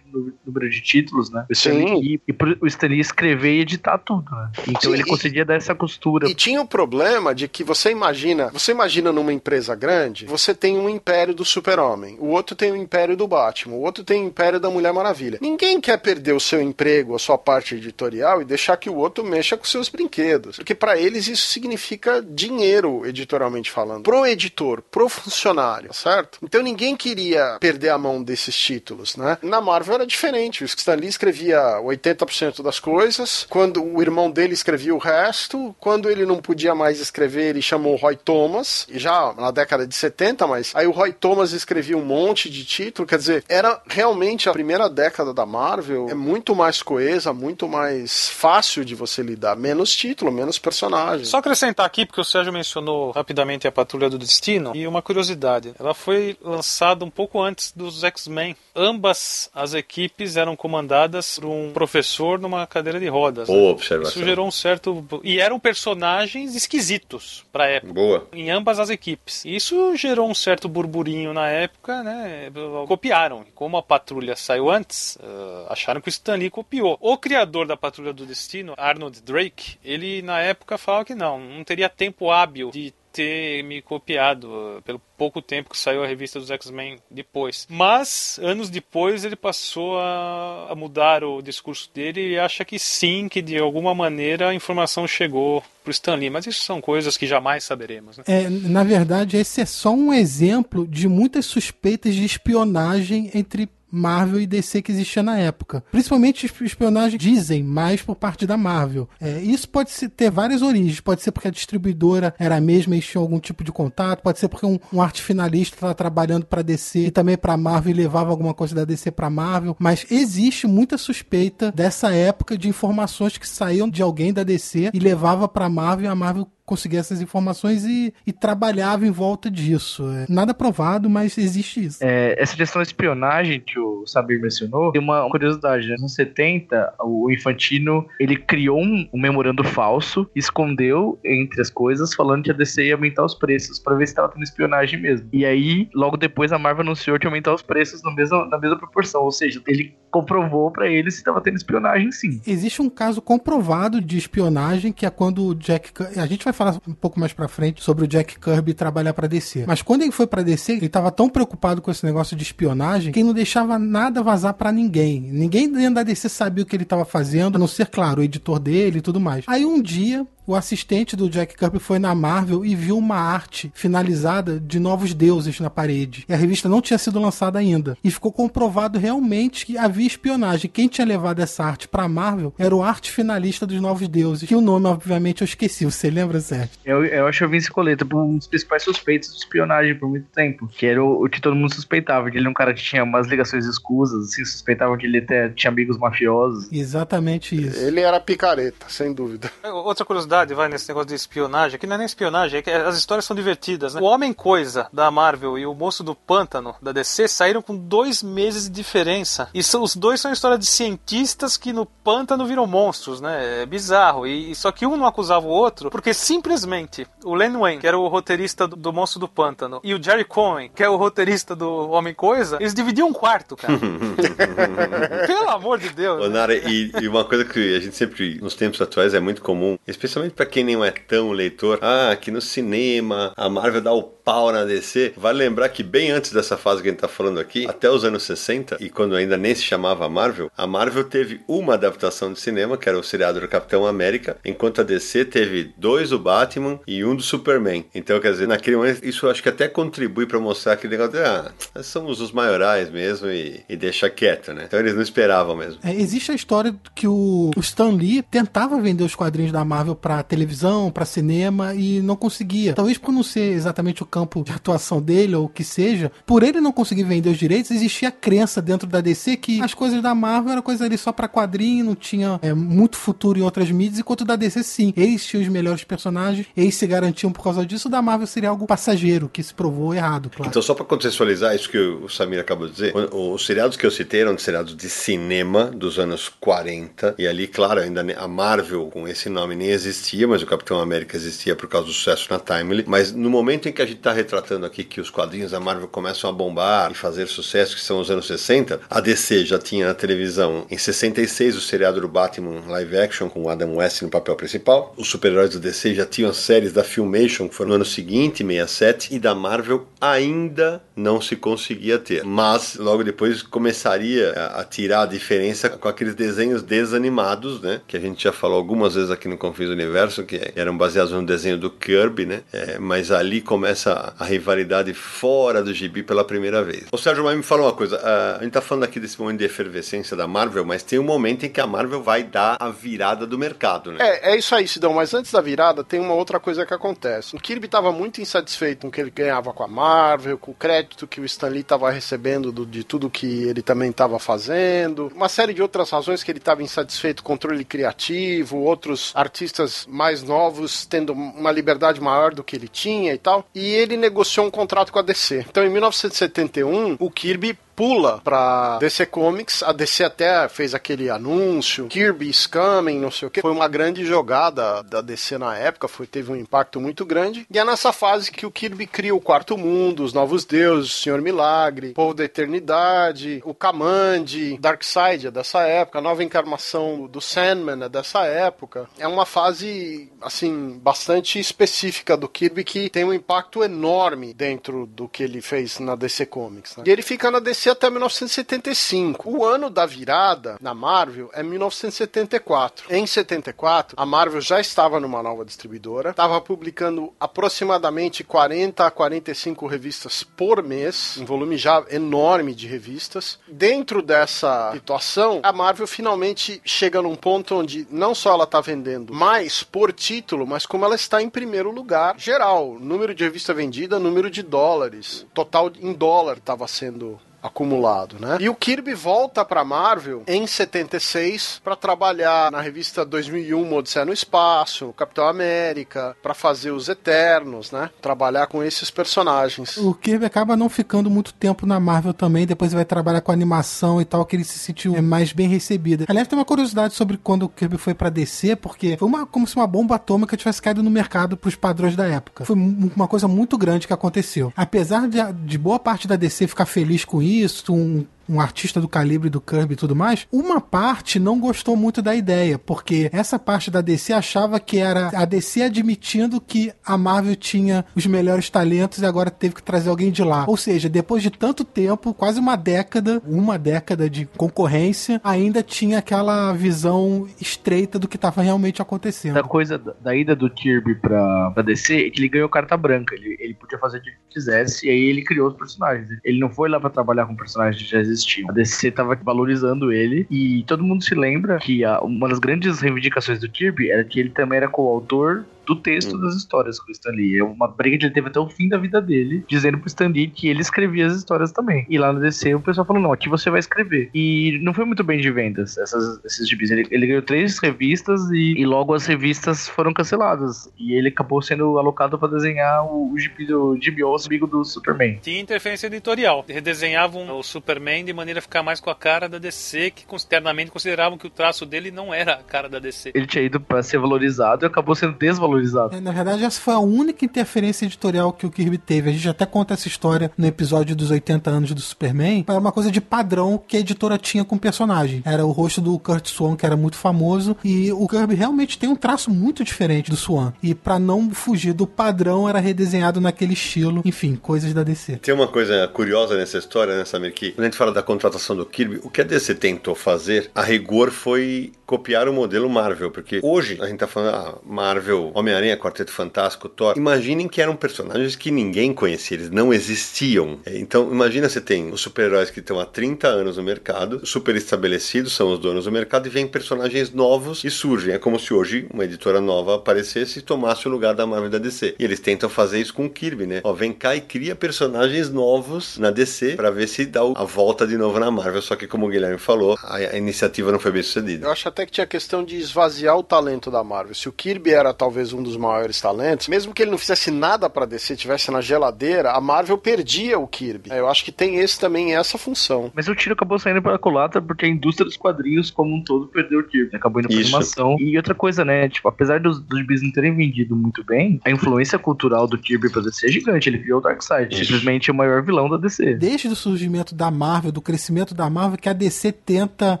número de títulos, né? O Stanley, e, por o Stanley escrever e editar tudo, né? Então Sim, ele conseguia e, dar essa costura. E tinha o problema de que você imagina, você imagina numa empresa grande, você tem um império do super-homem, o outro tem o império do Batman, o outro tem império da Mulher Maravilha. Ninguém quer perder o seu emprego, a sua parte editorial e deixar que o outro mexa com seus brinquedos, porque para eles isso significa dinheiro, editorialmente falando. Pro editor, pro funcionário, certo? Então ninguém queria perder a mão desses títulos, né? Na Marvel era diferente. O Stan Lee escrevia 80% das coisas, quando o irmão dele escrevia o resto, quando ele não podia mais escrever, ele chamou o Roy Thomas, já na década de 70, mas aí o Roy Thomas escrevia um monte de título, quer dizer, era realmente a primeira década da Marvel, é muito mais coesa, muito mais fácil de você lidar, menos título, menos personagem. Só acrescentar aqui, porque o Sérgio mencionou rapidamente a Patrulha do Destino, e uma curiosidade, ela foi lançada um pouco antes dos X-Men. Ambas as equipes eram comandadas por um professor numa cadeira de rodas. Boa né? observação. Isso gerou um certo... E eram personagens esquisitos pra época. Boa. Em ambas as equipes. Isso gerou um certo burburinho na época, né? Copiaram. Como a Patrulha saiu antes, uh, acharam que o Stan Lee copiou. O criador da Patrulha do Destino, Arnold Drake, ele na época falava que não, não teria tempo hábil de ter me copiado uh, pelo pouco tempo que saiu a revista dos X-Men depois. Mas, anos depois, ele passou a, a, mudar o discurso dele e acha que sim, que de alguma maneira a informação chegou pro Stan Lee. Mas isso são coisas que jamais saberemos. Né? É, na verdade, esse é só um exemplo de muitas suspeitas de espionagem entre Marvel e DC que existia na época. Principalmente espionagem, dizem, mais por parte da Marvel. É, isso pode ter várias origens. Pode ser porque a distribuidora era a mesma e tinha algum tipo de contato. Pode ser porque um, um arte finalista estava trabalhando para DC e também para Marvel e levava alguma coisa da DC para Marvel. Mas existe muita suspeita dessa época de informações que saíam de alguém da DC e levava para Marvel e a Marvel conseguir essas informações e, e trabalhava em volta disso. É, nada provado, mas existe isso. É, essa questão da espionagem que o Sabir mencionou, tem uma curiosidade. Nos anos 70, o Infantino ele criou um, um memorando falso, escondeu entre as coisas, falando que a DC ia aumentar os preços para ver se estava tendo espionagem mesmo. E aí, logo depois, a Marvel anunciou que ia aumentar os preços no mesmo, na mesma proporção. Ou seja, ele comprovou para eles se estava tendo espionagem sim. Existe um caso comprovado de espionagem que é quando o Jack. A gente vai falar um pouco mais para frente sobre o Jack Kirby trabalhar para DC. Mas quando ele foi para DC, ele estava tão preocupado com esse negócio de espionagem que ele não deixava nada vazar para ninguém. Ninguém dentro da DC sabia o que ele estava fazendo, a não ser, claro, o editor dele e tudo mais. Aí um dia, o assistente do Jack Kirby foi na Marvel e viu uma arte finalizada de novos deuses na parede. E a revista não tinha sido lançada ainda. E ficou comprovado realmente que havia espionagem. Quem tinha levado essa arte pra Marvel era o arte finalista dos novos deuses. Que o nome, obviamente, eu esqueci. Você lembra, Sérgio? Eu, eu acho que eu vi esse coleta um dos principais suspeitos de espionagem por muito tempo. Que era o, o que todo mundo suspeitava. Que ele era um cara que tinha umas ligações escusas, assim, suspeitavam que ele até tinha amigos mafiosos. Exatamente isso. Ele era picareta, sem dúvida. Outra curiosidade curiosidade, vai, nesse negócio de espionagem, que não é nem espionagem, é que as histórias são divertidas, né? O Homem-Coisa da Marvel e o Moço do Pântano da DC saíram com dois meses de diferença. E são, os dois são história de cientistas que no pântano viram monstros, né? É bizarro. E, só que um não acusava o outro, porque simplesmente o Len Wayne, que era o roteirista do, do Monstro do Pântano, e o Jerry Cohen, que é o roteirista do Homem-Coisa, eles dividiam um quarto, cara. Pelo amor de Deus. Ô, Nara, e, e uma coisa que a gente sempre, nos tempos atuais, é muito comum, especialmente principalmente para quem não é tão leitor, ah, aqui no cinema, a Marvel dá o pau na DC. Vale lembrar que bem antes dessa fase que a gente tá falando aqui, até os anos 60, e quando ainda nem se chamava Marvel, a Marvel teve uma adaptação de cinema, que era o seriado do Capitão América, enquanto a DC teve dois do Batman e um do Superman. Então, quer dizer, naquele momento, isso acho que até contribui para mostrar aquele negócio de, ah, nós somos os maiorais mesmo e, e deixa quieto, né? Então eles não esperavam mesmo. É, existe a história que o, o Stan Lee tentava vender os quadrinhos da Marvel para televisão, para cinema e não conseguia. Talvez por não ser exatamente o campo de atuação dele ou o que seja, por ele não conseguir vender os direitos, existia a crença dentro da DC que as coisas da Marvel era coisa ali só para quadrinho, não tinha é, muito futuro em outras mídias, enquanto da DC sim. Eles tinham os melhores personagens, eles se garantiam por causa disso, da Marvel seria algo passageiro, que se provou errado, claro. Então, só para contextualizar isso que o Samir acabou de dizer, os seriados que eu citei eram seriados de cinema dos anos 40, e ali, claro, ainda a Marvel com esse nome nem existia, mas o Capitão América existia por causa do sucesso na Timely. Mas no momento em que a gente está retratando aqui que os quadrinhos da Marvel começam a bombar e fazer sucesso, que são os anos 60, a DC já tinha na televisão em 66 o seriado do Batman live action com Adam West no papel principal. Os super-heróis do DC já tinham as séries da Filmation, que foram no ano seguinte, 67, e da Marvel ainda não se conseguia ter. Mas logo depois começaria a, tirar a diferença com aqueles desenhos desanimados, né? Que a gente já falou algumas vezes aqui no Confins Universo, que eram baseados no desenho do Kirby, né? É, mas ali começa a rivalidade fora do gibi pela primeira vez. O Sérgio mas me falou uma coisa, a gente tá falando aqui desse momento de efervescência da Marvel, mas tem um momento em que a Marvel vai dar a virada do mercado, né? É, é isso aí, Sidão, mas antes da virada tem uma outra coisa que acontece. O Kirby estava muito insatisfeito com o que ele ganhava com a Marvel, com o crédito que o Stan Lee estava recebendo do, de tudo que ele também estava fazendo, uma série de outras razões que ele estava insatisfeito, controle criativo, outros artistas mais novos tendo uma liberdade maior do que ele tinha e tal, e ele negociou um contrato com a DC. Então, em 1971, o Kirby pula pra DC Comics. A DC até fez aquele anúncio, Kirby is coming, não sei o que. Foi uma grande jogada da DC na época, foi, teve um impacto muito grande. E é nessa fase que o Kirby cria o Quarto Mundo, os Novos Deuses, o Senhor Milagre, Povo da Eternidade, o Kamandi, Darkseid é dessa época, a nova encarnação do Sandman é dessa época. É uma fase, assim, bastante específica do Kirby que tem um impacto enorme dentro do que ele fez na DC Comics. Né? E ele fica na DC até 1975. O ano da virada na Marvel é 1974. Em 74, a Marvel já estava numa nova distribuidora, estava publicando aproximadamente 40 a 45 revistas por mês, um volume já enorme de revistas. Dentro dessa situação, a Marvel finalmente chega num ponto onde não só ela está vendendo mais por título, mas como ela está em primeiro lugar geral, número de revista vendida, número de dólares, total em dólar estava sendo acumulado, né? E o Kirby volta para Marvel em 76 para trabalhar na revista 2001 Odisseia no Espaço, Capitão América, para fazer os Eternos, né? Trabalhar com esses personagens. O Kirby acaba não ficando muito tempo na Marvel também, depois vai trabalhar com animação e tal, que ele se sentiu mais bem recebido. Aliás, tem uma curiosidade sobre quando o Kirby foi para DC, porque foi uma, como se uma bomba atômica tivesse caído no mercado pros padrões da época. Foi uma coisa muito grande que aconteceu. Apesar de, de boa parte da DC ficar feliz com isso, isso, um um artista do calibre do Kirby e tudo mais, uma parte não gostou muito da ideia, porque essa parte da DC achava que era a DC admitindo que a Marvel tinha os melhores talentos e agora teve que trazer alguém de lá. Ou seja, depois de tanto tempo, quase uma década, uma década de concorrência, ainda tinha aquela visão estreita do que estava realmente acontecendo. Da coisa da ida do Kirby pra, pra DC, é que ele ganhou carta branca. Ele, ele podia fazer o que quisesse e aí ele criou os personagens. Ele não foi lá para trabalhar com personagens existiam existiam. A DC tava valorizando ele e todo mundo se lembra que a, uma das grandes reivindicações do Kirby era que ele também era coautor do texto hum. das histórias com o Stan Lee. É uma briga que ele teve até o fim da vida dele, dizendo pro Stan Lee que ele escrevia as histórias também. E lá no DC o pessoal falou: não, aqui você vai escrever. E não foi muito bem de vendas essas, esses gibis. Ele, ele ganhou três revistas e, e, logo as revistas foram canceladas. E ele acabou sendo alocado para desenhar o, o gibi do gibi amigo do Superman. Tinha interferência editorial. Redesenhavam o Superman de maneira a ficar mais com a cara da DC, que externamente consideravam que o traço dele não era a cara da DC. Ele tinha ido para ser valorizado e acabou sendo desvalorizado É, na verdade, essa foi a única interferência editorial que o Kirby teve. A gente até conta essa história no episódio dos 80 anos do Superman. Era uma coisa de padrão que a editora tinha com o personagem. Era o rosto do Kurt Swan, que era muito famoso, e o Kirby realmente tem um traço muito diferente do Swan. E para não fugir do padrão, era redesenhado naquele estilo. Enfim, coisas da DC. Tem uma coisa curiosa nessa história, né, Samir? Que quando a gente fala da contratação do Kirby, o que a DC tentou fazer, a rigor, foi copiar o modelo Marvel. Porque hoje a gente tá falando, ah, Marvel, Homem-Aranha, Quarteto Fantástico, Thor. Imaginem que eram personagens que ninguém conhecia, eles não existiam. É, Então, imagina você tem os super-heróis que estão há 30 anos no mercado, super estabelecidos, são os donos do mercado, e vem personagens novos e surgem. É como se hoje uma editora nova aparecesse e tomasse o lugar da Marvel da DC. E eles tentam fazer isso com o Kirby, né? Ó, vem cá e cria personagens novos na DC pra ver se dá a volta de novo na Marvel. Só que, como o Guilherme falou, a, a iniciativa não foi bem sucedida. Eu acho até que tinha questão de esvaziar o talento da Marvel. Se o Kirby era talvez um dos maiores talentos, mesmo que ele não fizesse nada pra descer, tivesse na geladeira, a Marvel perdia o Kirby. Eu acho que tem esse também essa função. Mas o tiro acabou saindo pela culatra porque a indústria dos quadrinhos como um todo perdeu o Kirby. Acabou indo pra Isso. animação. E outra coisa, né? Tipo, apesar dos, dos gibis não terem vendido muito bem, a influência cultural do Kirby pra DC é gigante. Ele criou o Darkseid. Isso. Simplesmente o maior vilão da DC. Desde o surgimento da Marvel, do crescimento da Marvel, que a DC tenta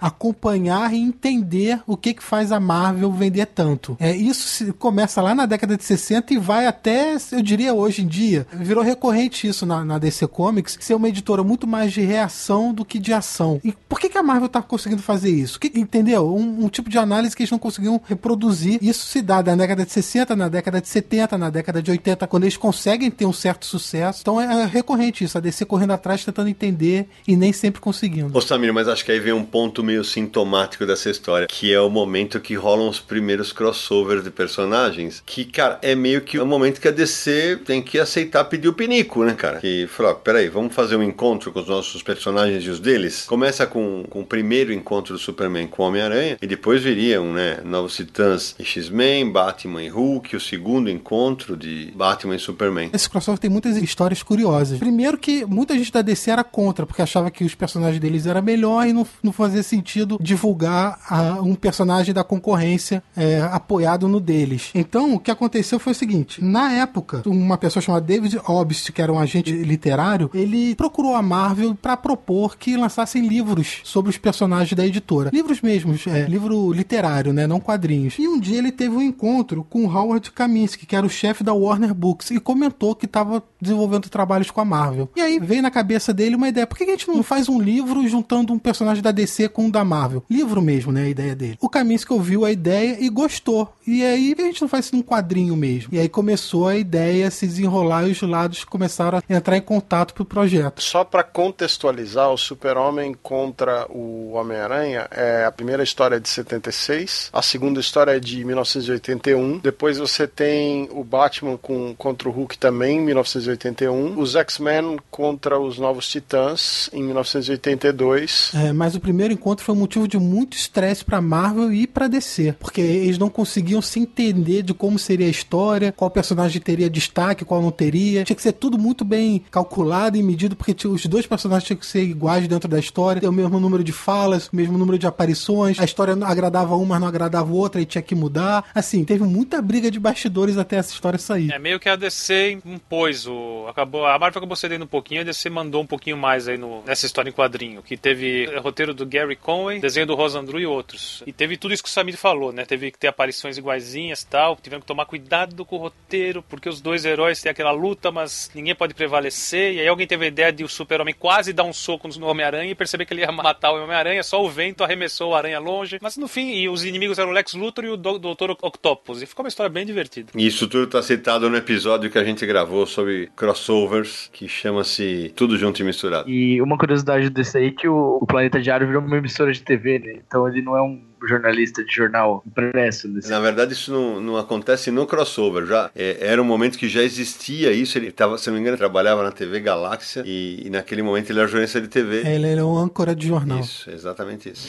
acompanhar e entender o que que faz a Marvel vender tanto. É, isso se- começa lá na década de 60 e vai até, eu diria, hoje em dia. Virou recorrente isso na, na DC Comics, ser uma editora muito mais de reação do que de ação. E por que, que a Marvel tá conseguindo fazer isso? Que- entendeu? Um, um tipo de análise que eles não conseguiam reproduzir. Isso se dá na década de 60, na década de 70, na década de 80, quando eles conseguem ter um certo sucesso. Então é recorrente isso, a DC correndo atrás, tentando entender e nem sempre conseguindo. Ô Samir, mas acho que aí vem um ponto meio sintomático dessa história, que é o momento que rolam os primeiros crossovers de personagens, que, cara, é meio que o momento que a DC tem que aceitar pedir o pinico, né, cara? Que falou, ó, peraí, vamos fazer um encontro com os nossos personagens e os deles? Começa com, com o primeiro encontro do Superman com o Homem-Aranha, e depois viriam, né, Novos Titãs e X-Men, Batman e Hulk, o segundo encontro de Batman e Superman. Esse crossover tem muitas histórias curiosas. Primeiro que muita gente da DC era contra, porque achava que os personagens deles eram melhor e não, não fazia sentido divulgar ah, um personagem da concorrência é, apoiado no deles. Então, o que aconteceu foi o seguinte: na época, uma pessoa chamada David Obst, que era um agente literário, ele procurou a Marvel para propor que lançassem livros sobre os personagens da editora. Livros mesmos, é, livro literário, né, não quadrinhos. E um dia ele teve um encontro com Howard Kaminsky, que era o chefe da Warner Books, e comentou que estava desenvolvendo trabalhos com a Marvel. E aí veio na cabeça dele uma ideia: por que a gente não faz um livro juntando um personagem da DC com um da Marvel? Livro mesmo, né? A ideia dele. O Kaminsky ouviu a ideia e gostou. E aí a gente não faz isso num quadrinho mesmo? E aí começou a ideia a se desenrolar e os lados começaram a entrar em contato pro projeto. Só pra contextualizar, o Super-Homem contra o Homem-Aranha é a primeira história é de 76, a segunda história é de 1981, depois você tem o Batman com, contra o Hulk também em 1981, os X-Men contra os Novos Titãs em 1982. É, mas o primeiro encontro foi um motivo de muito estresse pra Marvel e pra DC, porque eles não conseguiam se entender de como seria a história, qual personagem teria destaque, qual não teria. Tinha que ser tudo muito bem calculado e medido, porque os dois personagens tinham que ser iguais dentro da história, ter o mesmo número de falas, o mesmo número de aparições. A história agradava uma, mas não agradava outra e tinha que mudar. Assim, teve muita briga de bastidores até essa história sair. É meio que a DC impôs o. Acabou, a Marvel acabou cedendo um pouquinho, a DC mandou um pouquinho mais aí no, nessa história em quadrinho. Que teve é, roteiro do Gary Conway, desenho do Rosandru e outros. E teve tudo isso que o Samir falou, né? Teve que ter aparições iguaizinhas tal. Tiveram que tomar cuidado com o roteiro, porque os dois heróis têm aquela luta, mas ninguém pode prevalecer. E aí alguém teve a ideia de o Super-Homem quase dar um soco no Homem-Aranha e perceber que ele ia matar o Homem-Aranha, só o vento arremessou o Aranha longe. Mas no fim, e os inimigos eram o Lex Luthor e o Dr. Octopus. E ficou uma história bem divertida. E Isso tudo está citado no episódio que a gente gravou sobre crossovers, que chama-se Tudo Junto e Misturado. E uma curiosidade desse aí é que o, o Planeta Diário virou uma emissora de TV, né? Então ele não é um jornalista de jornal impresso. Nesse... Na verdade, isso não, não acontece no crossover. Já é, era um momento que já existia isso. Ele estava, se não me engano, trabalhava na TV Galáxia e, e naquele momento ele era jornalista de TV. Ele era um âncora de jornal. Isso, exatamente isso.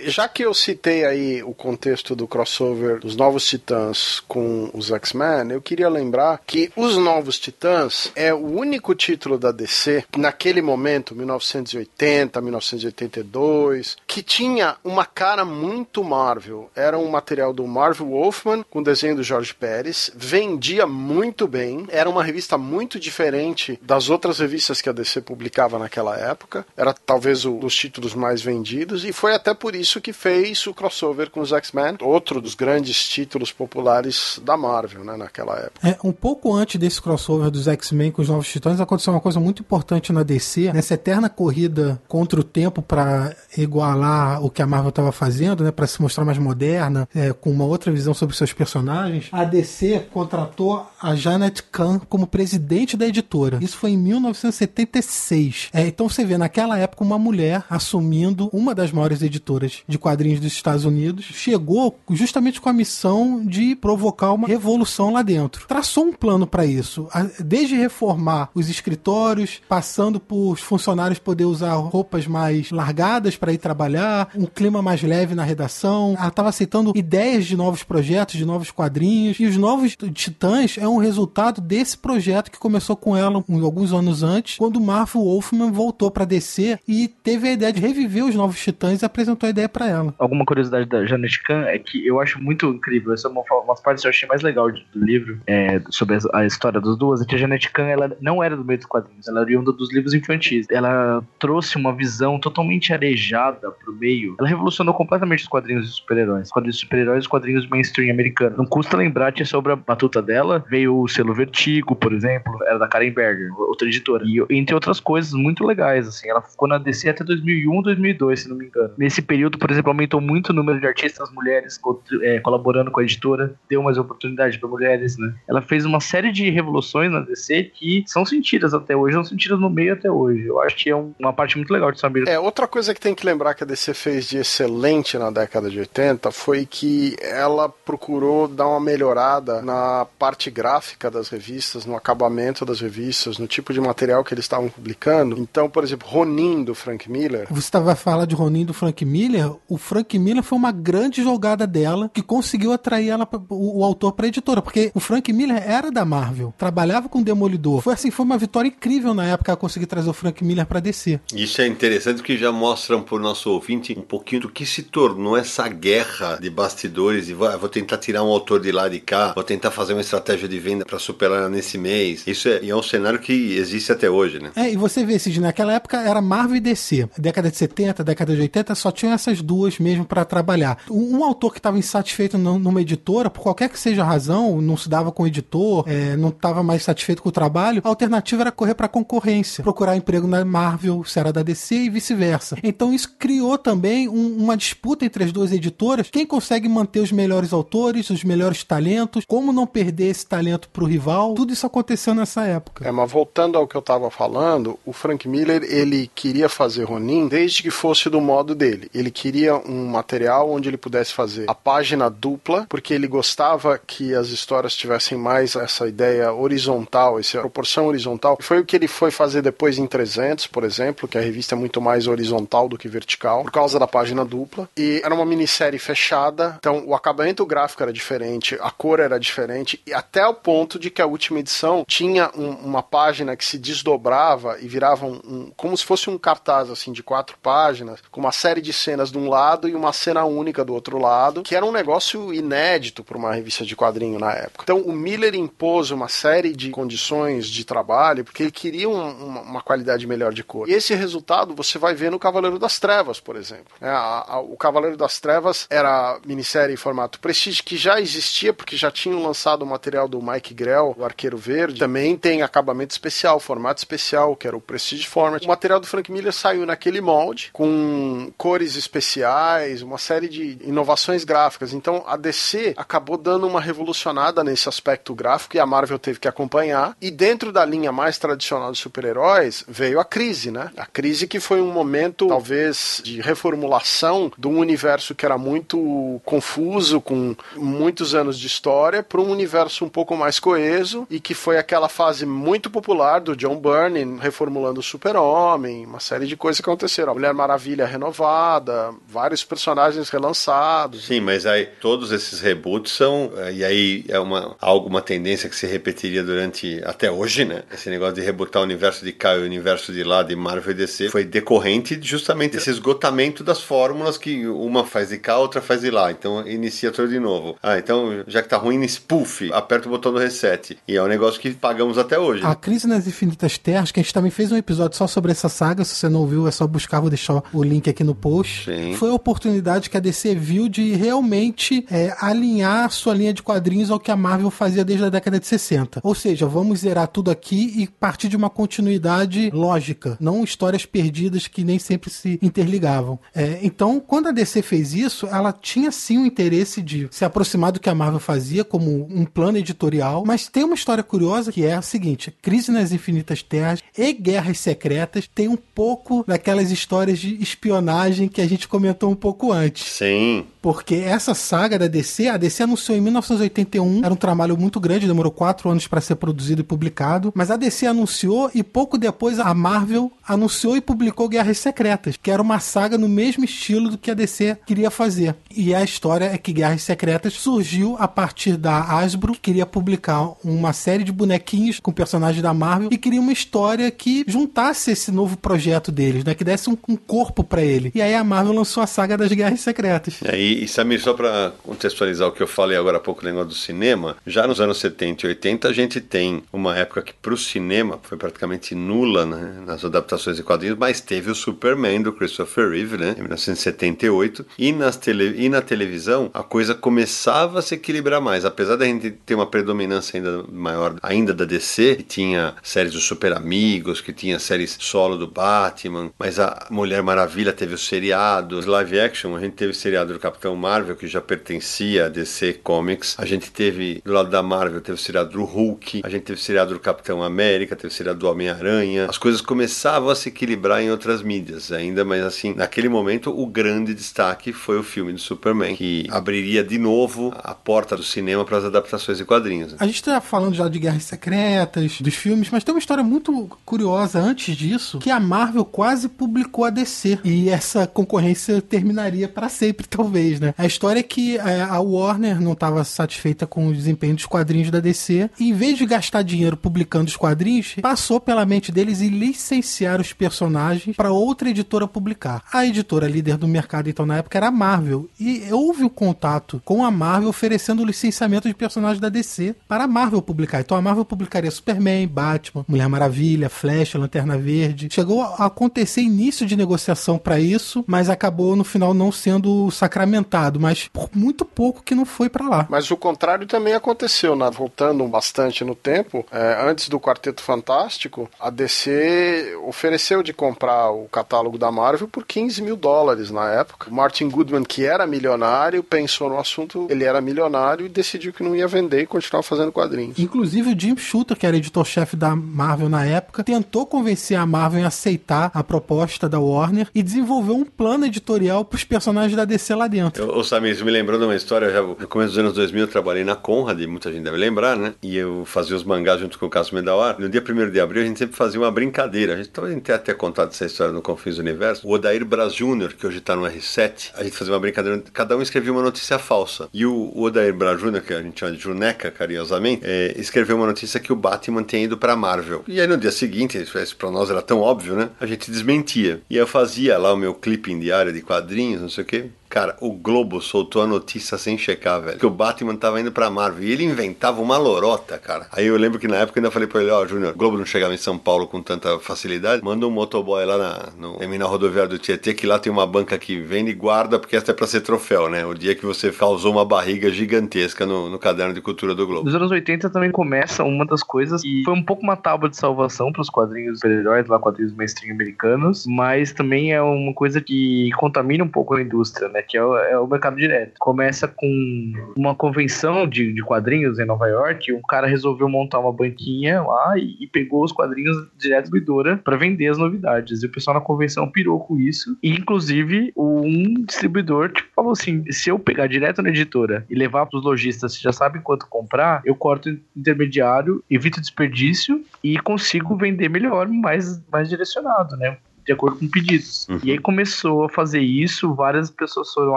Já que eu citei aí o contexto do crossover dos Novos Titãs com os X-Men, eu queria lembrar que os Novos Titãs é o único título da DC naquele momento, 1980, 1982, que tinha uma cara muito Marvel. Era um material do Marvel Wolfman com desenho do Jorge Pérez, vendia muito bem, era uma revista muito diferente das outras revistas que a DC publicava naquela época. Era talvez um dos títulos mais vendidos e foi até por isso que fez o crossover com os X-Men, outro dos grandes títulos populares da Marvel, né, naquela época. É, um pouco antes desse crossover dos X-Men com os Novos Titãs, aconteceu uma coisa muito importante na DC, nessa eterna corrida contra o tempo para igualar o que a Marvel estava fazendo, né, para se mostrar mais moderna, é, com uma outra visão sobre seus personagens. A DC contratou a Janet Kahn como presidente da editora. Isso foi em 1976. É, então você vê naquela época uma mulher assumindo uma das maiores editoras de quadrinhos dos Estados Unidos, chegou justamente com a missão de provocar uma revolução lá dentro. Traçou um plano para isso, desde reformar os escritórios, passando por os funcionários poder usar roupas mais largadas para ir trabalhar, um clima mais leve na redação. Ela estava aceitando ideias de novos projetos, de novos quadrinhos, e os novos Titãs é um resultado desse projeto que começou com ela alguns anos antes, quando Marvel Wolfman voltou para DC e teve a ideia de reviver os novos Titãs e apresentou a ideia para ela. Alguma curiosidade da Janet Kahn é que eu acho muito incrível, essa é uma, uma parte que eu achei mais legal do livro, é, sobre a, a, história das duas, é que a Janet Kahn ela não era do meio dos quadrinhos, ela era oriunda dos livros infantis. Ela trouxe uma visão totalmente arejada pro meio. Ela revolucionou completamente os quadrinhos de super-heróis. Quadrinhos de super-heróis e quadrinhos mainstream americanos. Não custa lembrar que sobre a batuta dela veio o selo Vertigo, por exemplo, era da Karen Berger, outra editora. E entre outras coisas muito legais, assim. Ela ficou na DC até 2001, 2002, se não me engano. Nesse período, por exemplo, aumentou muito o número de artistas mulheres é, colaborando com a editora, deu mais oportunidade para mulheres, né? Ela fez uma série de revoluções na DC que são sentidas até hoje, são sentidas no meio até hoje. Eu acho que é um, uma parte muito legal de saber. É, outra coisa que tem que lembrar que a DC fez de excelente na década de 80 foi que ela procurou dar uma melhorada na parte gráfica das revistas, no acabamento das revistas, no tipo de material que eles estavam publicando. Então, por exemplo, Ronin do Frank Miller. Você estava falando de Ronin do Frank Miller? O Frank Miller foi uma grande jogada dela que conseguiu atrair ela, o, o autor para a editora, porque o Frank Miller era da Marvel, trabalhava com Demolidor. Foi assim, foi uma vitória incrível na época conseguir trazer o Frank Miller para DC. Isso é interessante porque já mostram para o nosso ouvinte um pouquinho do que se tornou essa guerra de bastidores e vou, vou tentar tirar um autor de lá de cá, vou tentar fazer uma estratégia de venda para superar nesse mês. Isso é, é um cenário que existe até hoje, né? É, e você vê, Cid, naquela época era Marvel e DC. Década de 70, década de 80, só tinham essas duas mesmo para trabalhar. Um, autor que estava insatisfeito numa editora, por qualquer que seja a razão, não se dava com o editor, é, não estava mais satisfeito com o trabalho, a alternativa era correr para concorrência, procurar emprego na Marvel, se era da DC e vice-versa. Então isso criou também um, uma disputa entre as duas editoras, quem consegue manter os melhores autores, os melhores talentos, como não perder esse talento pro rival, tudo isso aconteceu nessa época. É, mas voltando ao que eu estava falando, o Frank Miller, ele queria fazer Ronin desde que fosse do modo dele. Ele queria um material onde ele pudesse fazer a página dupla, porque ele gostava que as histórias tivessem mais essa ideia horizontal, essa proporção horizontal. Foi o que ele foi fazer depois em 300, por exemplo, que a revista é muito mais horizontal do que vertical, por causa da página dupla. E era uma minissérie fechada, então o acabamento gráfico era diferente, a cor era diferente, e até o ponto de que a última edição tinha um, uma página que se desdobrava e virava um, um, como se fosse um cartaz assim de quatro páginas, com uma série de cenas de um lado e uma cena única do outro lado, que era um negócio inédito para uma revista de quadrinho na época. Então o Miller impôs uma série de condições de trabalho porque ele queria uma, uma qualidade melhor de cor. E esse resultado você vai ver no Cavaleiro das Trevas, por exemplo. É, a, a, o Cavaleiro das Trevas era minissérie em formato Prestige que já existia porque já tinham lançado o material do Mike Grell, o Arqueiro Verde. Também tem acabamento especial, formato especial, que era o Prestige Format. O material do Frank Miller saiu naquele molde, com cores especiais, uma série de inovações gráficas. Então a DC acabou dando uma revolucionada nesse aspecto gráfico e a Marvel teve que acompanhar. E dentro da linha mais tradicional de super-heróis veio a crise, né? A crise que foi um momento, talvez, de reformulação de um universo que era muito confuso, com muitos anos de história, para um universo um pouco mais coeso e que foi aquela fase muito popular do John Byrne reformulando o Super-Homem, uma série de coisas que aconteceram. A Mulher Maravilha renovada, vários personagens relançados. Sim, mas aí todos esses reboots são. E aí é uma, alguma tendência que se repetiria durante. até hoje, né? Esse negócio de rebootar o universo de cá e o universo de lá, de Marvel e DC, foi decorrente justamente desse esgotamento das fórmulas que uma faz de cá, outra faz de lá. Então inicia tudo de novo. Ah, então já que tá ruim, spoof, aperta o botão do reset. E é um negócio que pagamos até hoje. A né? Crise nas Infinitas Terras, que a gente também fez um episódio só sobre essa saga. Se você não ouviu, é só buscar, vou deixar o link aqui no post. Sim. Foi a oportunidade que a DC viu de realmente é, alinhar sua linha de quadrinhos ao que a Marvel fazia desde a década de 60. Ou seja, vamos zerar tudo aqui e partir de uma continuidade lógica, não histórias perdidas que nem sempre se interligavam. É, então, quando a DC fez isso, ela tinha sim o interesse de se aproximar do que a Marvel fazia como um plano editorial, mas tem uma história curiosa que é a seguinte: Crise nas Infinitas Terras e Guerras Secretas tem um pouco daquelas histórias de espionagem que a gente comentou um pouco antes. Sim. Porque essa saga da DC, a DC anunciou em 1981, era um trabalho muito grande, demorou quatro anos para ser produzido e publicado, mas a DC anunciou e pouco depois a Marvel anunciou e publicou Guerras Secretas, que era uma saga no mesmo estilo do que a DC queria fazer. E a história é que Guerras Secretas surgiu a partir da Hasbro, que queria publicar uma série de bonequinhos com personagens da Marvel e queria uma história que juntasse esse novo projeto deles, né, que desse um, um corpo para ele. E aí a Marvel lançou a saga das Guerras Secretas. É, e, Samir, só para contextualizar o que eu falei agora há pouco, o negócio do cinema, já nos anos 70 e 80 a gente tem uma época que para o cinema foi praticamente nula né, nas adaptações de quadrinhos, mas teve o Superman do Christopher Reeve, né, em 1978, e, nas tele, e na televisão a coisa começava a se equilibrar mais, apesar da gente ter uma predominância ainda maior ainda da DC, que tinha séries dos Super Amigos, que tinha séries solo do Batman, mas a Mulher Maravilha teve o seriado, live action, a gente teve o seriado do Capitão Capitão Marvel, que já pertencia a DC Comics. A gente teve, do lado da Marvel, teve o seriado do Hulk, a gente teve o seriado do Capitão América, teve o seriado do Homem-Aranha. As coisas começavam a se equilibrar em outras mídias ainda, mas assim, naquele momento, o grande destaque foi o filme do Superman, que abriria de novo a porta do cinema para as adaptações de quadrinhos. A gente está falando já de Guerras Secretas, dos filmes, mas tem uma história muito curiosa antes disso, que a Marvel quase publicou a DC. E essa concorrência terminaria para sempre, talvez né? A história é que é, a Warner não estava satisfeita com o desempenho dos quadrinhos da DC e, em vez de gastar dinheiro publicando os quadrinhos, passou pela mente deles e licenciar os personagens para outra editora publicar. A editora líder do mercado, então, na época, era a Marvel. E houve o um contato com a Marvel oferecendo o licenciamento de personagens da DC para a Marvel publicar. Então a Marvel publicaria Superman, Batman, Mulher Maravilha, Flash, Lanterna Verde. Chegou a acontecer início de negociação para isso, mas acabou no final não sendo sacramentado mas por muito pouco que não foi para lá. Mas o contrário também aconteceu, né? voltando bastante no tempo, é, antes do Quarteto Fantástico, a DC ofereceu de comprar o catálogo da Marvel por 15 mil dólares na época. O Martin Goodman, que era milionário, pensou no assunto, ele era milionário e decidiu que não ia vender e continuar fazendo quadrinhos. Inclusive o Jim Shooter, que era editor-chefe da Marvel na época, tentou convencer a Marvel a aceitar a proposta da Warner e desenvolveu um plano editorial para os personagens da DC lá dentro. Ô, Samir, isso me lembrou de uma história. Já, no começo dos anos 2000 eu trabalhei na Conrad, muita gente deve lembrar, né? E eu fazia os mangás junto com o Cássio Mendawar. No dia 1 de abril a gente sempre fazia uma brincadeira. A gente talvez tem até contado essa história no Confins do Universo. O Odair Braz Jr., que hoje está no R7, a gente fazia uma brincadeira. Cada um escrevia uma notícia falsa. E o, Odair Braz Jr., que a gente chama de Juneca carinhosamente, é, escreveu uma notícia que o Batman tinha ido para Marvel. E aí no dia seguinte, isso para nós era tão óbvio, né? A gente desmentia. E eu fazia lá o meu clipping diário de quadrinhos, não sei o quê. Cara, o Globo soltou a notícia sem checar, velho. Que o Batman tava indo pra Marvel. E ele inventava uma lorota, cara. Aí eu lembro que na época eu ainda falei pra ele, ó, oh, Júnior, o Globo não chegava em São Paulo com tanta facilidade. Manda um motoboy lá na, no terminal rodoviário do Tietê, que lá tem uma banca que vende e guarda, porque essa é pra ser troféu, né? O dia que você causou uma barriga gigantesca no, no caderno de cultura do Globo. Nos anos 80 também começa uma das coisas que foi um pouco uma tábua de salvação pros quadrinhos super-heróis, lá quadrinhos mainstream americanos, mas também é uma coisa que contamina um pouco a indústria, né? Que é, é o mercado direto. Começa com uma convenção de, de quadrinhos em Nova York, um cara resolveu montar uma banquinha lá e, e pegou os quadrinhos direto do Idora para vender as novidades. E o pessoal na convenção pirou com isso. E, inclusive, um distribuidor tipo, falou assim: se eu pegar direto na editora e levar para os lojistas já sabem quanto comprar, eu corto intermediário, evito desperdício e consigo vender melhor, mais, mais direcionado, né? De acordo com pedidos. Uhum. E aí começou a fazer isso, várias pessoas foram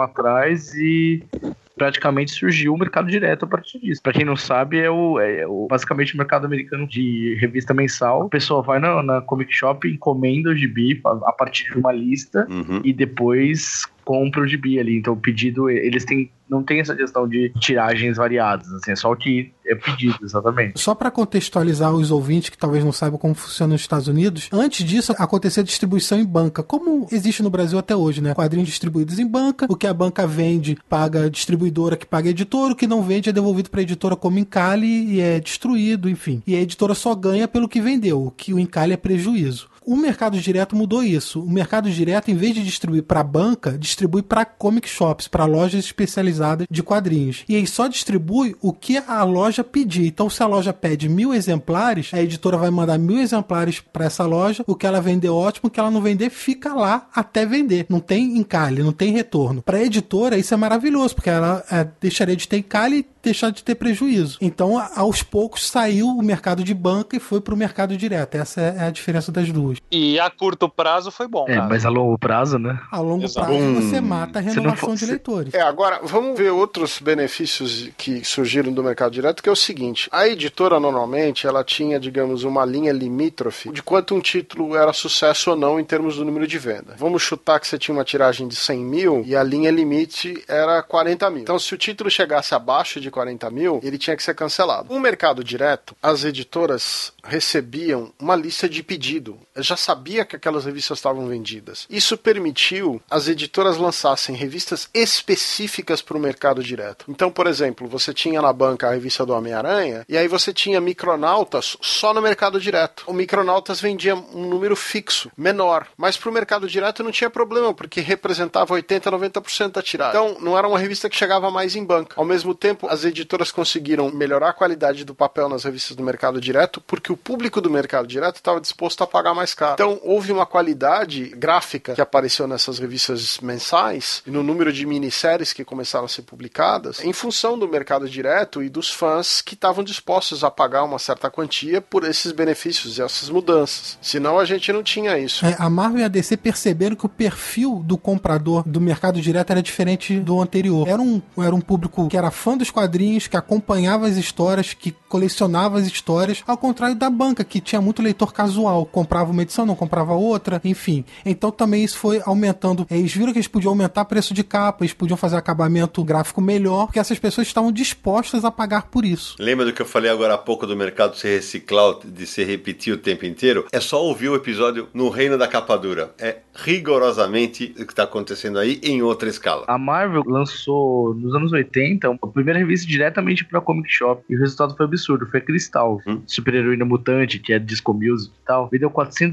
atrás e praticamente surgiu o mercado direto a partir disso. Para quem não sabe, é o, é o, basicamente o mercado americano de revista mensal. A pessoa vai na, na Comic Shop, encomenda o gibi a, a partir de uma lista uhum. e depois compra o gibi ali. Então o pedido, eles têm não tem essa questão de tiragens variadas, assim, é só o que é pedido, exatamente. Só para contextualizar os ouvintes que talvez não saibam como funciona nos Estados Unidos, antes disso acontecia distribuição em banca, como existe no Brasil até hoje, né? Quadrinhos distribuídos em banca, o que a banca vende paga a distribuidora que paga a editora, o que não vende é devolvido para a editora como encalhe e é destruído, enfim. E a editora só ganha pelo que vendeu, o que o encalhe é prejuízo. O mercado direto mudou isso. O mercado direto, em vez de distribuir para banca, distribui para comic shops, para lojas especializadas de quadrinhos. E aí só distribui o que a loja pedir. Então, se a loja pede mil exemplares, a editora vai mandar mil exemplares para essa loja. O que ela vender ótimo, o que ela não vender fica lá até vender. Não tem encalhe, não tem retorno. Para a editora isso é maravilhoso, porque ela é, deixaria de ter encalhe e deixar de ter prejuízo. Então, aos poucos saiu o mercado de banca e foi para o mercado direto. Essa é a diferença das duas. E a curto prazo foi bom. É, cara. mas a longo prazo, né? A longo Exato. prazo você mata a renovação de leitores. É, agora vamos ver outros benefícios que surgiram do mercado direto, que é o seguinte: a editora normalmente ela tinha, digamos, uma linha limítrofe de quanto um título era sucesso ou não em termos do número de venda. Vamos chutar que você tinha uma tiragem de 100 mil e a linha limite era 40 mil. Então, se o título chegasse abaixo de 40 mil, ele tinha que ser cancelado. No mercado direto, as editoras recebiam uma lista de pedido. Já sabia que aquelas revistas estavam vendidas. Isso permitiu as editoras lançassem revistas específicas para o mercado direto. Então, por exemplo, você tinha na banca a revista do Homem-Aranha e aí você tinha Micronautas só no mercado direto. O Micronautas vendia um número fixo, menor, mas para o mercado direto não tinha problema, porque representava 80, 90% da tiragem. Então, não era uma revista que chegava mais em banca. Ao mesmo tempo, as editoras conseguiram melhorar a qualidade do papel nas revistas do mercado direto, porque o público do mercado direto estava disposto a pagar mais caro. Então, houve uma qualidade gráfica que apareceu nessas revistas mensais e no número de minisséries que começaram a ser publicadas, em função do mercado direto e dos fãs que estavam dispostos a pagar uma certa quantia por esses benefícios e essas mudanças. Senão a gente não tinha isso. É, a Marvel e a DC perceberam que o perfil do comprador do mercado direto era diferente do anterior. Era um, era um público que era fã dos quadrinhos, que acompanhava as histórias, que colecionava as histórias, ao contrário da banca, que tinha muito leitor casual, comprava uma edição, não comprava outra, enfim. Então também isso foi aumentando. Eles viram que eles podiam aumentar o preço de capa, eles podiam fazer acabamento gráfico melhor, porque essas pessoas estavam dispostas a pagar por isso. Lembra do que eu falei agora há pouco do mercado se reciclar, de se repetir o tempo inteiro? É só ouvir o episódio no Reino da Capa Dura. É rigorosamente o que está acontecendo aí em outra escala. A Marvel lançou nos anos 80 a primeira revista diretamente para Comic Shop e o resultado foi absurdo. Foi Cristal, hum? super-heroína mutante, que é disco music e tal. Vendeu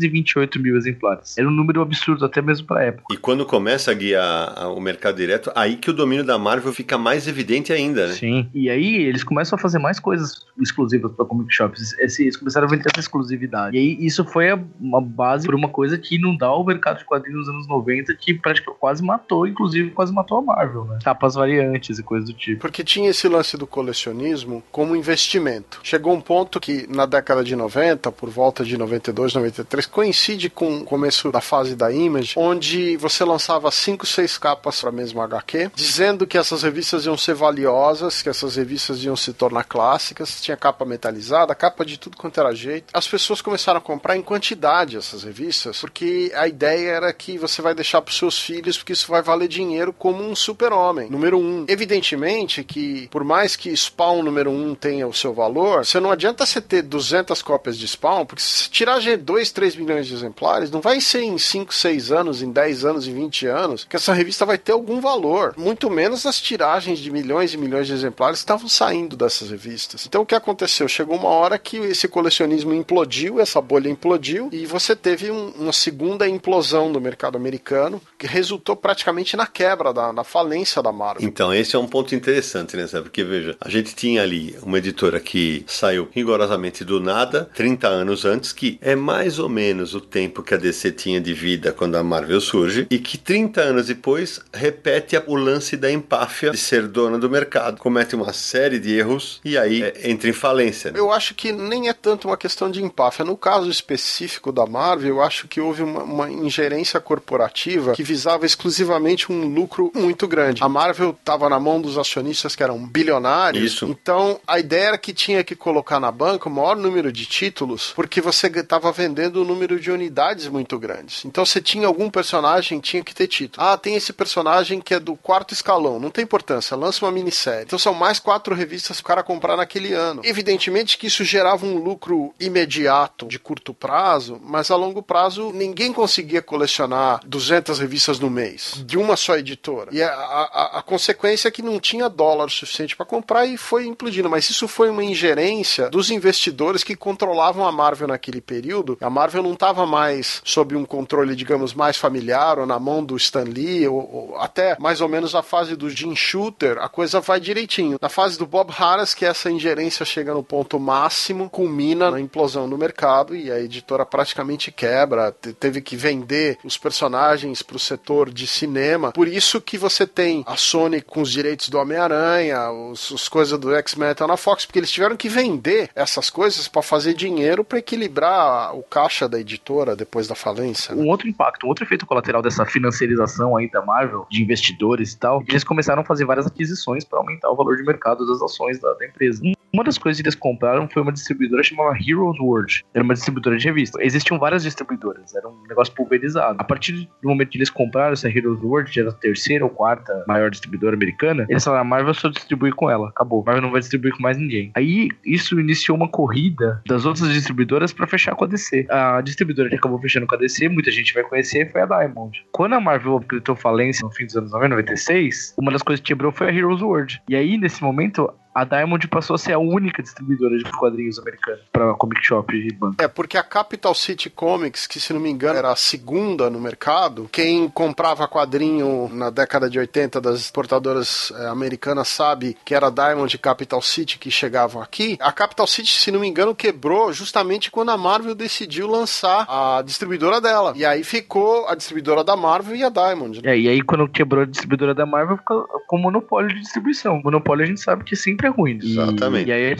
428 mil exemplares. Era um número absurdo até mesmo pra época. E quando começa a guiar o mercado direto, aí que o domínio da Marvel fica mais evidente ainda, né? Sim. E aí eles começam a fazer mais coisas exclusivas para comic shops. Eles começaram a vender essa exclusividade. E aí isso foi uma base por uma coisa que não dá o mercado de quadrinhos nos anos 90 que praticamente quase matou, inclusive quase matou a Marvel, né? Capas variantes e coisas do tipo. Porque tinha esse lance do colecionismo como investimento. Chegou um ponto que na década de 90, por volta de 92, 93, coincide com o começo da fase da Image, onde você lançava 5, 6 capas para a mesma HQ, dizendo que essas revistas iam ser valiosas, que essas revistas iam se tornar clássicas, tinha capa metalizada, capa de tudo quanto era jeito. As pessoas começaram a comprar em quantidade essas revistas, porque a ideia era que você vai deixar para seus filhos, porque isso vai valer dinheiro como um super-homem. Número um. Evidentemente que, por mais que Spawn número um tenha o seu valor, você não adianta você ter 200 cópias de Spawn, porque se tirar 2, 3 milhões de exemplares, não vai ser em 5, 6 anos, em 10 anos, em 20 anos, que essa revista vai ter algum valor. Muito menos as tiragens de milhões e milhões de exemplares que estavam saindo dessas revistas. Então o que aconteceu? Chegou uma hora que esse colecionismo implodiu, essa bolha implodiu, e você teve um, uma segunda implosão do mercado americano, que resultou praticamente na quebra, da, na falência da Marvel. Então, esse é um ponto interessante, né? Porque, veja, a gente tinha ali uma editora que saiu rigorosamente do nada, 30 anos antes, que é mais ou menos menos o tempo que a DC tinha de vida quando a Marvel surge e que 30 anos depois repete o lance da empáfia de ser dona do mercado, comete uma série de erros e aí é, entra em falência. Né? Eu acho que nem é tanto uma questão de empáfia. No caso específico da Marvel, eu acho que houve uma, uma ingerência corporativa que visava exclusivamente um lucro muito grande. A Marvel estava na mão dos acionistas que eram bilionários. Isso. Então a ideia era que tinha que colocar na banca o maior número de títulos, porque você estava vendendo um número de unidades muito grandes. Então você tinha algum personagem, tinha que ter título. Ah, tem esse personagem que é do quarto escalão. Não tem importância, lança uma minissérie. Então são mais quatro revistas para o cara comprar naquele ano. Evidentemente que isso gerava um lucro imediato de curto prazo, mas a longo prazo ninguém conseguia colecionar 200 revistas no mês de uma só editora. E a, a, a consequência é que não tinha dólar suficiente para comprar e foi implodindo. Mas isso foi uma ingerência dos investidores que controlavam a Marvel naquele período. A Marvel não estava mais sob um controle, digamos, mais familiar ou na mão do Stan Lee, ou, ou até mais ou menos a fase do Jim Shooter, a coisa vai direitinho. Na fase do Bob Harris, que essa ingerência chega no ponto máximo, culmina na implosão do mercado e a editora praticamente quebra, teve que vender os personagens para o setor de cinema. Por isso que você tem a Sony com os direitos do Homem-Aranha, os, os coisas do X-Metal na Fox, porque eles tiveram que vender essas coisas para fazer dinheiro para equilibrar o caixa da editora depois da falência. Né? Um outro impacto, um outro efeito colateral dessa financiarização aí da Marvel, de investidores e tal, eles começaram a fazer várias aquisições para aumentar o valor de mercado das ações da, da empresa. Uma das coisas que eles compraram foi uma distribuidora chamada Heroes World. Era uma distribuidora de revista. Existiam várias distribuidoras, era um negócio pulverizado. A partir do momento que eles compraram essa Heroes World, que era a terceira ou quarta maior distribuidora americana, eles falaram: a Marvel só distribui com ela. Acabou. A Marvel não vai distribuir com mais ninguém. Aí isso iniciou uma corrida das outras distribuidoras para fechar com a DC. A distribuidora que acabou fechando com a DC, muita gente vai conhecer, foi a Diamond. Quando a Marvel gritou falência no fim dos anos 90, 96, uma das coisas que quebrou foi a Heroes World. E aí, nesse momento, a Diamond passou a ser a única distribuidora de quadrinhos americana para comic shop e banca. É, porque a Capital City Comics, que se não me engano era a segunda no mercado, quem comprava quadrinho na década de 80 das portadoras é, americanas sabe que era a Diamond e Capital City que chegavam aqui. A Capital City, se não me engano, quebrou justamente quando a Marvel decidiu lançar a distribuidora dela. E aí ficou a distribuidora da Marvel e a Diamond. Né? É, e aí quando quebrou a distribuidora da Marvel, ficou com monopólio de distribuição. Monopólio a gente sabe que sempre sempre é ruim. Exatamente. E, e aí,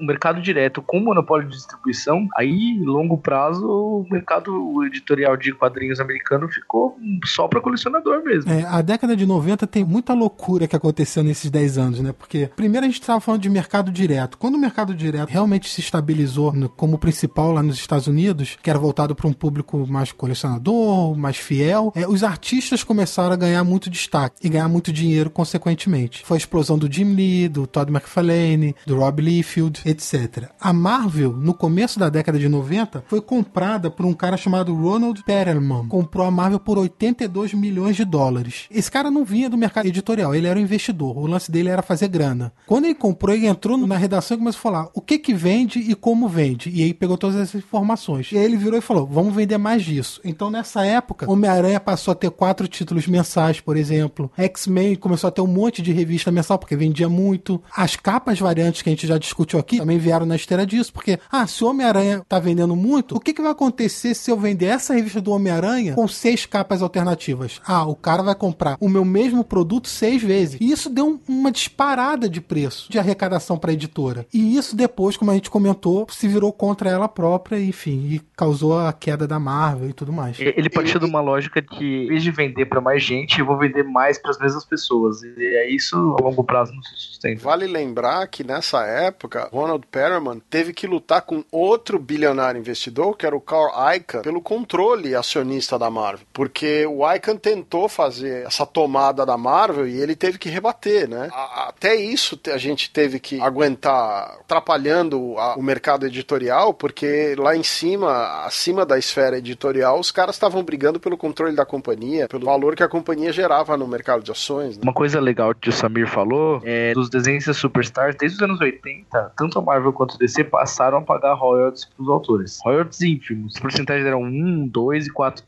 o mercado direto com monopólio de distribuição, aí, longo prazo, o mercado editorial de quadrinhos americano ficou só para colecionador mesmo. É, a década de 90 tem muita loucura que aconteceu nesses 10 anos, né? Porque, primeiro, a gente estava falando de mercado direto. Quando o mercado direto realmente se estabilizou no, como principal lá nos Estados Unidos, que era voltado para um público mais colecionador, mais fiel, é, os artistas começaram a ganhar muito destaque e ganhar muito dinheiro, consequentemente. Foi a explosão do Jim Lee, do Todd McFarlane, do Rob Liefeld, etc. A Marvel, no começo da década de 90, foi comprada por um cara chamado Ronald Perelman. Comprou a Marvel por 82 milhões de dólares. Esse cara não vinha do mercado editorial, ele era um investidor. O lance dele era fazer grana. Quando ele comprou, ele entrou na redação e começou a falar o que que vende e como vende. E aí pegou todas essas informações. E aí ele virou e falou: vamos vender mais disso. Então nessa época, Homem-Aranha passou a ter quatro títulos mensais, por exemplo. X-Men começou a ter um monte de revista mensal, porque vendia muito. A as capas variantes que a gente já discutiu aqui também vieram na esteira disso, porque, ah, se o Homem-Aranha tá vendendo muito, o que, que vai acontecer se eu vender essa revista do Homem-Aranha com seis capas alternativas? Ah, o cara vai comprar o meu mesmo produto seis vezes. E isso deu uma disparada de preço, de arrecadação para a editora. E isso depois, como a gente comentou, se virou contra ela própria, enfim, e causou a queda da Marvel e tudo mais. Ele partiu de uma lógica de, em vez de vender para mais gente, eu vou vender mais para as mesmas pessoas. E é isso a longo prazo não se sustenta. Vale lembrar que nessa época, Ronald Perelman teve que lutar com outro bilionário investidor, que era o Carl Icahn, pelo controle acionista da Marvel. Porque o Icahn tentou fazer essa tomada da Marvel e ele teve que rebater, né? Até isso a gente teve que aguentar atrapalhando o mercado editorial, porque lá em cima, acima da esfera editorial, os caras estavam brigando pelo controle da companhia, pelo valor que a companhia gerava no mercado de ações. Né? Uma coisa legal que o Samir falou é dos desenhos Superstars, desde os anos 80, tanto a Marvel quanto a DC passaram a pagar royalties para os autores. Royalties ínfimos. Os porcentagens eram 1, 2 e 4%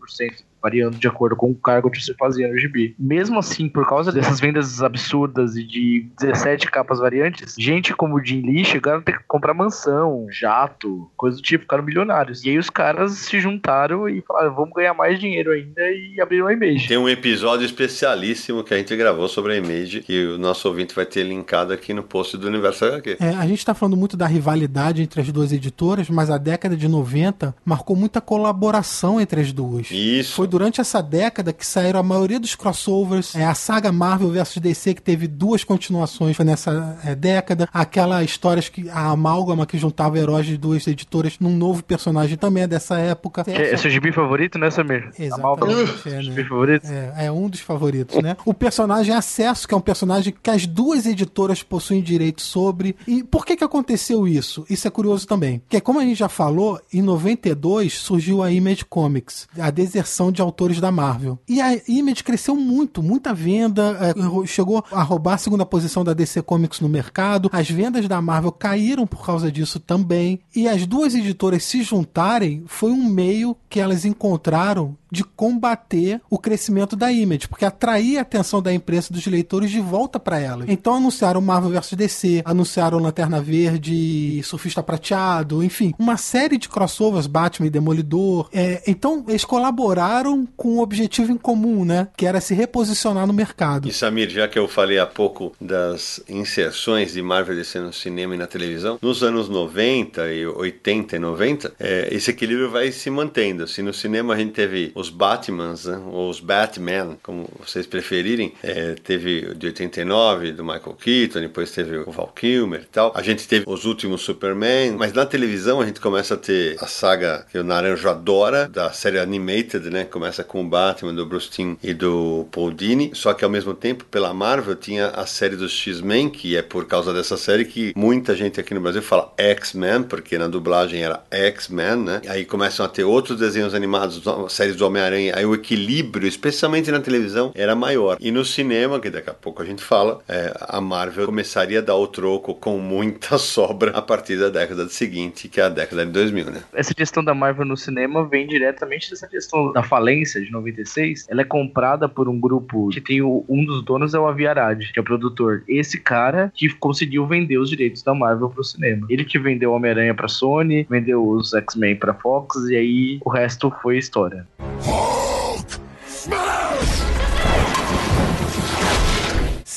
variando de acordo com o cargo que você fazia no gibi. Mesmo assim, por causa dessas vendas absurdas e de 17 capas variantes, gente como o Jim Lee chegaram a ter que comprar mansão, jato, coisa do tipo, ficaram milionários. E aí os caras se juntaram e falaram, vamos ganhar mais dinheiro ainda e abriram a Image. Tem um episódio especialíssimo que a gente gravou sobre a Image, que o nosso ouvinte vai ter linkado aqui no post do Universo HQ. É, a gente tá falando muito da rivalidade entre as duas editoras, mas a década de 90 marcou muita colaboração entre as duas. Isso. Foi durante essa década que saíram a maioria dos crossovers. É, a saga Marvel vs DC, que teve duas continuações, nessa é, década. Aquela história que a amálgama que juntava heróis de duas editoras num novo personagem também é dessa época. É, é seu gibi favorito, né, Samir? Exatamente. É, né? favorito? É, é um dos favoritos, né? O personagem Acesso, que é um personagem que as duas editoras possuem direito sobre. E por que que aconteceu isso? Isso é curioso também. Porque, como a gente já falou, em 92 surgiu a Image Comics, a deserção de autores da Marvel. E a Image cresceu muito, muita venda, é, chegou a roubar a segunda posição da DC Comics no mercado. As vendas da Marvel caíram por causa disso também. E as duas editoras se juntarem foi um meio que elas encontraram de combater o crescimento da Image, porque atrair a atenção da imprensa dos leitores de volta para elas. Então anunciaram Marvel vs DC, anunciaram Lanterna Verde, Surfista Prateado, enfim, uma série de crossovers, Batman e Demolidor. É, então eles colaboraram com um objetivo em comum, né? Que era se reposicionar no mercado. E Samir, já que eu falei há pouco das inserções de Marvel DC no cinema e na televisão, nos anos 90 e 80 e 90, é, esse equilíbrio vai se mantendo. Se no cinema a gente teve os Batmans, né, ou os Batman, como vocês preferirem. É, teve de 89 do Michael Keaton, depois teve o Val Kilmer e tal. A gente teve os últimos Superman, mas na televisão a gente começa a ter a saga que o Naranjo adora, da série Animated, né? Começa com o Batman do Bruce Timm e do Paul Dini, só que ao mesmo tempo, pela Marvel, tinha a série dos X-Men, que é por causa dessa série que muita gente aqui no Brasil fala X-Men, porque na dublagem era X-Men, né? Aí começam a ter outros desenhos animados, séries do Homem-Aranha, aí o equilíbrio, especialmente na televisão, era maior. E no cinema, que daqui a pouco a gente fala, é, a Marvel começaria a dar o troco com muita sobra a partir da década seguinte, que é a década de 2000, né? Essa questão da Marvel no cinema vem diretamente dessa questão da falência de 96. Ela é comprada por um grupo que tem o, um dos donos é o Aviarad, que é o produtor. Esse cara que conseguiu vender os direitos da Marvel pro cinema. Ele que vendeu Homem-Aranha pra Sony, vendeu os X-Men pra Fox, e aí o resto foi história. Hulk smash!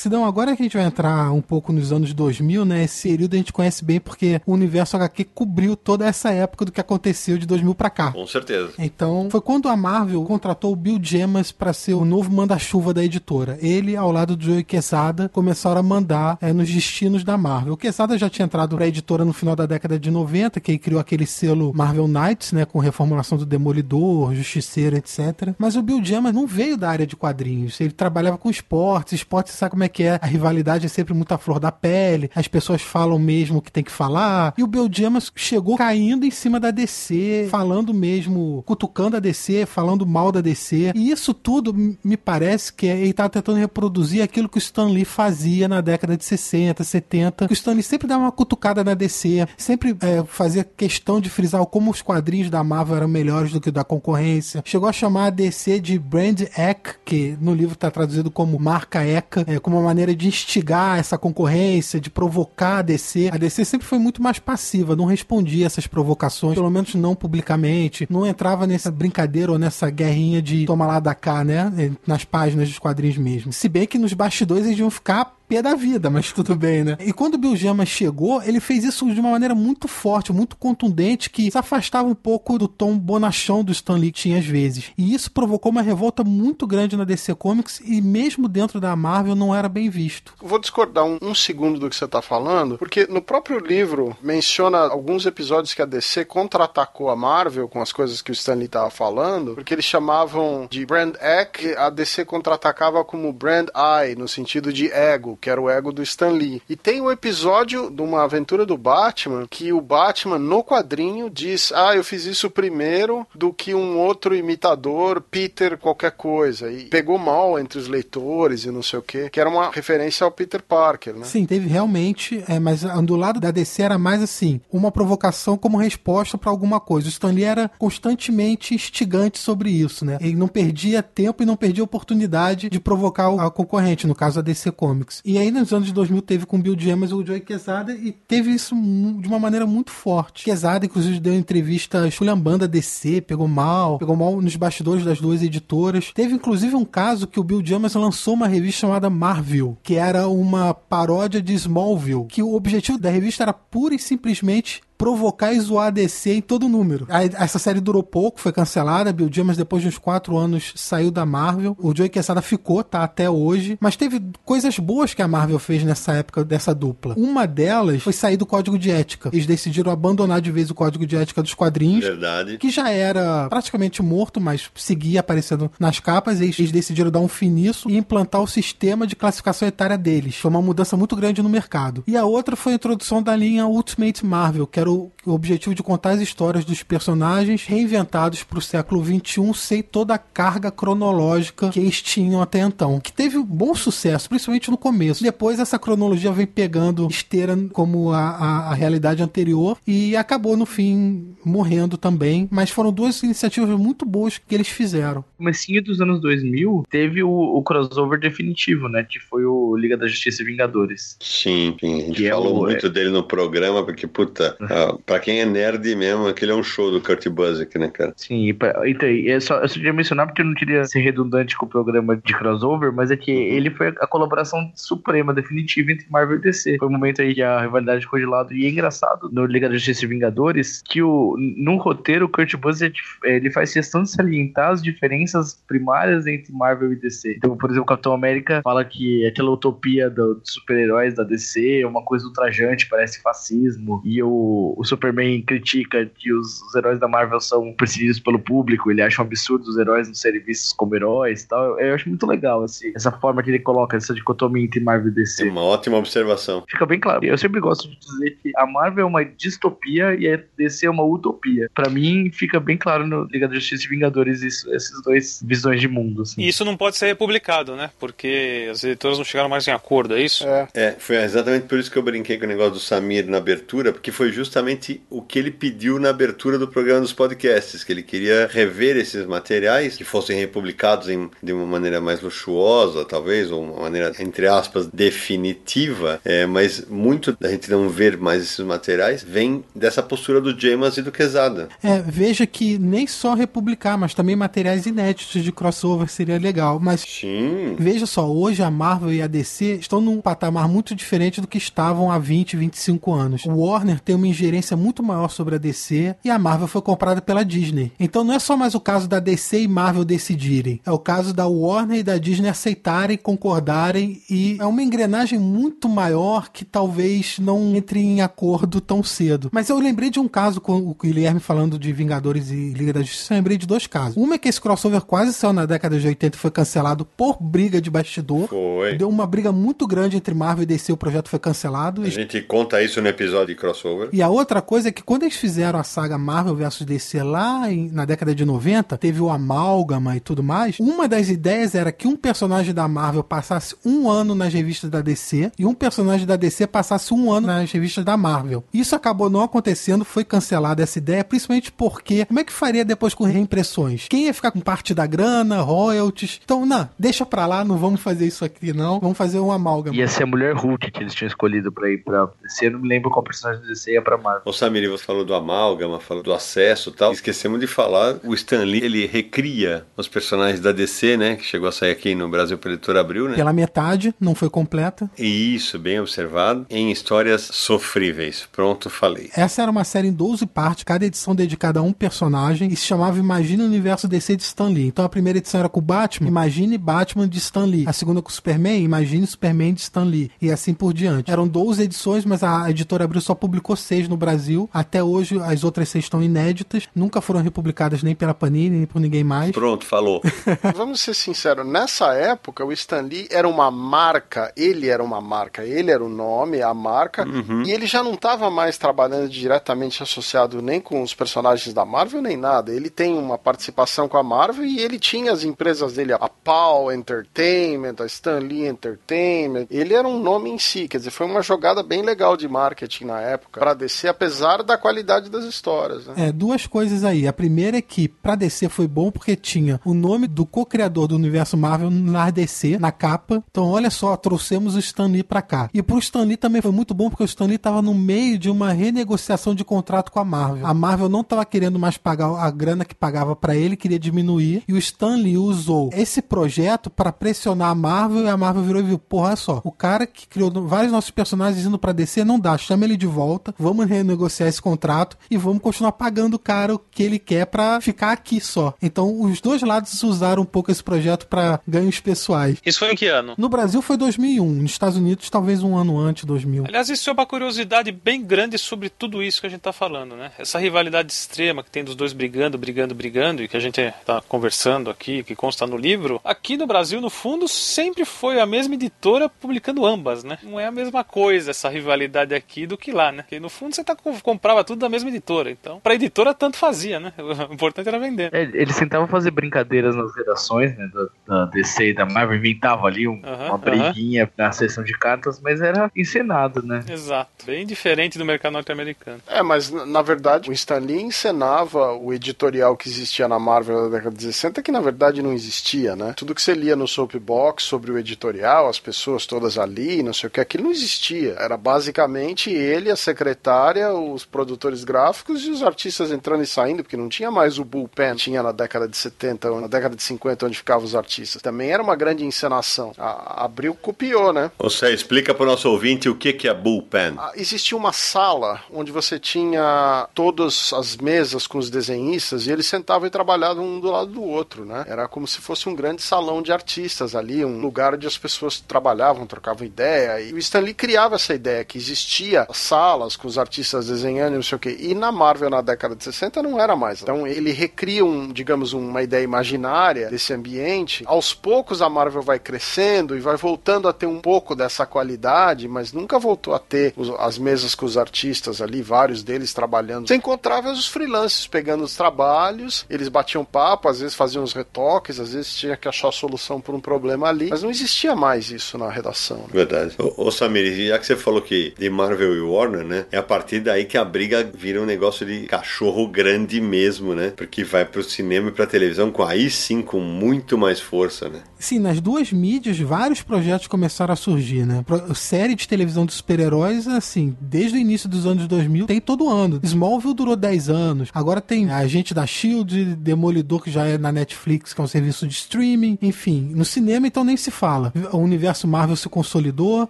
Sidão, agora que a gente vai entrar um pouco nos anos 2000, né? Esse período a gente conhece bem porque o universo HQ cobriu toda essa época do que aconteceu de 2000 para cá. Com certeza. Então, foi quando a Marvel contratou o Bill Gemas para ser o novo manda-chuva da editora. Ele, ao lado do Joey Quesada, começaram a mandar é, nos destinos da Marvel. O Quesada já tinha entrado pra editora no final da década de 90, que aí criou aquele selo Marvel Knights, né? Com reformulação do Demolidor, Justiceiro, etc. Mas o Bill Gemas não veio da área de quadrinhos. Ele trabalhava com esportes. Esportes, sabe como é que é? A rivalidade é sempre muito à flor da pele, as pessoas falam mesmo o que tem que falar. E o Bill Gemas chegou caindo em cima da DC, falando mesmo, cutucando a DC, falando mal da DC. E isso tudo me parece que ele estava tentando reproduzir aquilo que o Stan Lee fazia na década de 60, 70. O Stan Lee sempre dava uma cutucada na DC, sempre é, fazia questão de frisar como os quadrinhos da Marvel eram melhores do que da concorrência. Chegou a chamar a DC de Brand Eck, que no livro está traduzido como marca ECA, é, como uma maneira de instigar essa concorrência, de provocar a DC. A DC sempre foi muito mais passiva, não respondia essas provocações, pelo menos não publicamente, não entrava nessa brincadeira ou nessa guerrinha de tomar lá da cá, né? Nas páginas dos quadrinhos mesmo. Se bem que nos bastidores eles iam ficar pé da vida, mas tudo bem, né? E quando o Bill Gemas chegou, ele fez isso de uma maneira muito forte, muito contundente, que se afastava um pouco do tom bonachão do Stan Lee tinha às vezes. E isso provocou uma revolta muito grande na DC Comics e mesmo dentro da Marvel não era bem visto. Vou discordar um, um segundo do que você está falando, porque no próprio livro menciona alguns episódios que a DC contra-atacou a Marvel com as coisas que o Stan Lee estava falando, porque eles chamavam de Brand Egg, a DC contra-atacava como Brand Eye, no sentido de ego, que era o ego do Stan Lee. E tem um episódio de uma aventura do Batman que o Batman no quadrinho diz: "Ah, eu fiz isso primeiro do que um outro imitador, Peter qualquer coisa". E pegou mal entre os leitores e não sei o quê, que era uma referência ao Peter Parker, né? Sim, teve realmente, é, mas do lado da DC era mais assim, uma provocação como resposta para alguma coisa. O Stan Lee era constantemente instigante sobre isso, né? Ele não perdia tempo e não perdia oportunidade de provocar a concorrente, no caso a DC Comics. E aí nos anos 2000 teve com o Bill James o Joey Quesada e teve isso de uma maneira muito forte. Quesada inclusive deu entrevista chulhambando a DC, pegou mal, pegou mal nos bastidores das duas editoras. Teve inclusive um caso que o Bill James lançou uma revista chamada Marvel, que era uma paródia de Smallville, que o objetivo da revista era pura e simplesmente provocar e zoar a DC em todo número. essa série durou pouco, foi cancelada. Bill Dimas, depois de uns quatro anos, saiu da Marvel. O Joey Quesada ficou, tá até hoje. Mas teve coisas boas que a Marvel fez nessa época dessa dupla. Uma delas foi sair do código de ética. Eles decidiram abandonar de vez o código de ética dos quadrinhos. Verdade. Que já era praticamente morto, mas seguia aparecendo nas capas. E eles decidiram dar um finiço e implantar o sistema de classificação etária deles. Foi uma mudança muito grande no mercado. E a outra foi a introdução da linha Ultimate Marvel, que era o, objetivo de contar as histórias dos personagens reinventados para o século XXI sem toda a carga cronológica que eles tinham até então. Que teve um bom sucesso, principalmente no começo. Depois essa cronologia vem pegando esteira como a, a, a realidade anterior e acabou no fim morrendo também. Mas foram duas iniciativas muito boas que eles fizeram. No comecinho dos anos 2000 teve o, o, crossover definitivo, né? Que foi o Liga da Justiça e Vingadores. Sim, sim. a gente que é falou é o, muito é... dele no programa, porque, puta, pra quem é nerd mesmo, aquele é um show do Kurt Busiek, né, cara? Sim, então, eu só, eu só queria mencionar porque eu não queria ser redundante com o programa de crossover, mas é que uhum. ele foi a colaboração suprema, definitiva entre Marvel e DC. Foi o um momento aí que a rivalidade ficou de lado. E é engraçado no Liga da Justiça e Vingadores que o, num roteiro o Kurt Busiek ele faz questão de salientar as diferenças primárias entre Marvel e DC. Então, por exemplo, o Capitão América fala que aquela utopia do, dos super-heróis da DC é uma coisa ultrajante, parece fascismo. E o, o Superman critica que os, os, heróis da Marvel são perseguidos pelo público, ele acha um absurdo os heróis não serem vistos como heróis e tal. Eu, eu acho muito legal, assim, essa forma que ele coloca, essa dicotomia entre Marvel e DC. É uma ótima observação. Fica bem claro. Eu sempre gosto de dizer que a Marvel é uma distopia e a DC é uma utopia. Para mim, fica bem claro no Liga da Justiça e Vingadores isso, esses dois visões de mundo. Assim. E isso não pode ser republicado, né? Porque as editoras não chegaram mais em acordo, é isso? É. é, foi exatamente por isso que eu brinquei com o negócio do Samir na abertura, porque foi justamente o que ele pediu na abertura do programa dos podcasts, que ele queria rever esses materiais, que fossem republicados em, de uma maneira mais luxuosa, talvez, ou uma maneira, entre aspas, definitiva, é, mas muito da gente não ver mais esses materiais vem dessa postura do James e do Quesada. É, veja que nem só republicar, mas também materiais inéditos de crossover seria legal, mas Sim. veja só, hoje a Marvel e a DC estão num patamar muito diferente do que estavam há 20, 25 anos. O Warner tem uma ingerência muito maior sobre a DC e a Marvel foi comprada pela Disney. Então não é só mais o caso da DC e Marvel decidirem, é o caso da Warner e da Disney aceitarem, concordarem e é uma engrenagem muito maior que talvez não entre em acordo tão cedo. Mas eu lembrei de um caso com o Guilherme falando de Vingadores e Liga da Justiça, eu lembrei de dois casos. Uma é que esse crossover quase saiu na década de 80 e foi cancelado por briga de bastidor. Foi. Deu uma briga muito grande entre Marvel e DC, o projeto foi cancelado. A gente conta isso no episódio de crossover. E a outra coisa é que quando eles fizeram a saga Marvel vs DC lá em, na década de 90, teve o amálgama e tudo mais. Uma das ideias era que um personagem da Marvel passasse um ano nas revistas da DC e um personagem da DC passasse um ano nas revistas da Marvel. Isso acabou não acontecendo, foi cancelada essa ideia, principalmente porque como é que faria depois com reimpressões? Quem ia ficar com parte da grana, royalties? Então, não, deixa pra lá, não vamos fazer isso aqui não, vamos fazer um amálgama. Ia ser a Mulher Hulk que eles tinham escolhido pra ir pra DC, eu não me lembro qual personagem da DC ia pra Marvel. Ô Samir, você falou do amálgama, falou do acesso e tal. Esquecemos de falar, o Stan Lee, ele recria os personagens da DC, né? Que chegou a sair aqui no Brasil pela editora Abril, né? Pela metade, não foi completa. Isso, bem observado. Em histórias sofríveis. Pronto, falei. Essa era uma série em 12 partes, cada edição dedicada a um personagem e se chamava Imagine o Universo DC de Stan Lee. Então a primeira edição era com o Batman, Imagine Batman de Stan Lee. A segunda com o Superman, Imagine Superman de Stan Lee. E assim por diante. Eram 12 edições, mas a editora Abril só publicou seis no Brasil. Até hoje, as outras seis estão inéditas. Nunca foram republicadas nem pela Panini, nem por ninguém mais. Pronto, falou. Vamos ser sinceros, nessa época o Stan Lee era uma marca, ele era uma marca, ele era o nome, a marca, uhum. e ele já não estava mais trabalhando diretamente associado nem com os personagens da Marvel, nem nada. Ele tem uma participação com a Marvel e ele tinha as empresas dele, a Paul Entertainment, a Stan Lee Entertainment. Ele era um nome em si, quer dizer, foi uma jogada bem legal de marketing na época para DC, apesar da qualidade das histórias. Né? É, duas coisas aí. A primeira é que para DC foi bom porque tinha o nome do co-criador do universo Marvel na DC, na capa. Então, olha só, trouxemos o Stan Lee pra cá. E pro Stan Lee também foi muito bom porque o Stan Lee tava no meio de uma renegociação de contrato com a Marvel. A Marvel não tava querendo mais pagar a grana que pagava para ele, queria diminuir. E o Stan Lee usou esse projeto para pressionar a Marvel e a Marvel virou e viu, porra, só, o cara que criou vários nossos personagens indo pra DC não dá, chama ele de volta, vamos renegociar esse contrato e vamos continuar pagando o cara o que ele quer para ficar aqui só. Então, os dois lados usaram um pouco esse projeto para ganhos pessoais. Isso foi em que ano? No Brasil foi 2001, nos Estados Unidos talvez um ano antes, 2000. Aliás, isso é uma curiosidade bem grande sobre tudo isso que a gente tá falando, né? Essa rivalidade extrema que tem dos dois brigando, brigando, brigando e que a gente tá conversando aqui, que consta no livro. Aqui no Brasil, no fundo, sempre foi a mesma editora publicando ambas, né? Não é a mesma coisa essa rivalidade aqui do que lá, né? Porque no fundo você tá, comprava tudo da mesma editora. Então, pra editora tanto fazia, né? O importante era vender. É, eles tentavam fazer brincadeiras nas redações, né? Da, da DC e da Marvel, inventavam ali um, uma briguinha na sessão de cartas, mas era encenado, né? Exato. Bem diferente do mercado norte-americano. É, mas na verdade o Stan Lee encenava o editorial que existia na Marvel na década de 60, que na verdade não existia, né? Tudo que você lia no Soapbox sobre o editorial, as pessoas todas ali, não sei o que, aquilo não existia. Era basicamente ele, a secretária, os produtores gráficos e os artistas entrando e saindo, porque não tinha mais o bullpen, tinha na década de 70, na década de 50, onde ficavam os artistas. Também era uma grande encenação. A Abril copiou, né? Você explica para o nosso ouvinte o que, que é bullpen. Ah, existia uma sala onde você tinha todas as mesas com os desenhistas e eles sentavam e trabalhavam um do lado do outro, né? Era como se fosse um grande salão de artistas ali, um lugar onde as pessoas trabalhavam, trocavam ideia. E o Stanley criava essa ideia que existia salas com os artistas desenhando, não sei o quê. E na Marvel na década de 60 não era mais. Então ele recria um, digamos, uma ideia imaginária desse ambiente. Aos poucos a Marvel vai crescendo e vai voltando a ter um pouco dessa qualidade, mas nunca voltou a ter os, as mesas com os artistas ali, vários deles trabalhando. Você encontrava os freelancers pegando os trabalhos, eles batiam papo, às vezes faziam os retoques, às vezes tinha que achar a solução por um problema ali, mas não existia mais isso na redação. Né? Verdade. Ô, ô Samir, já que você falou que de Marvel e Warner, né, é a daí que a briga vira um negócio de cachorro grande mesmo, né? Porque vai pro cinema e pra televisão com aí sim com muito mais força, né? Sim, nas duas mídias vários projetos começaram a surgir, né? Série de televisão de super-heróis, assim, desde o início dos anos 2000, tem todo ano. Smallville durou 10 anos. Agora tem Agente da Shield, Demolidor, que já é na Netflix, que é um serviço de streaming. Enfim, no cinema então nem se fala. O universo Marvel se consolidou.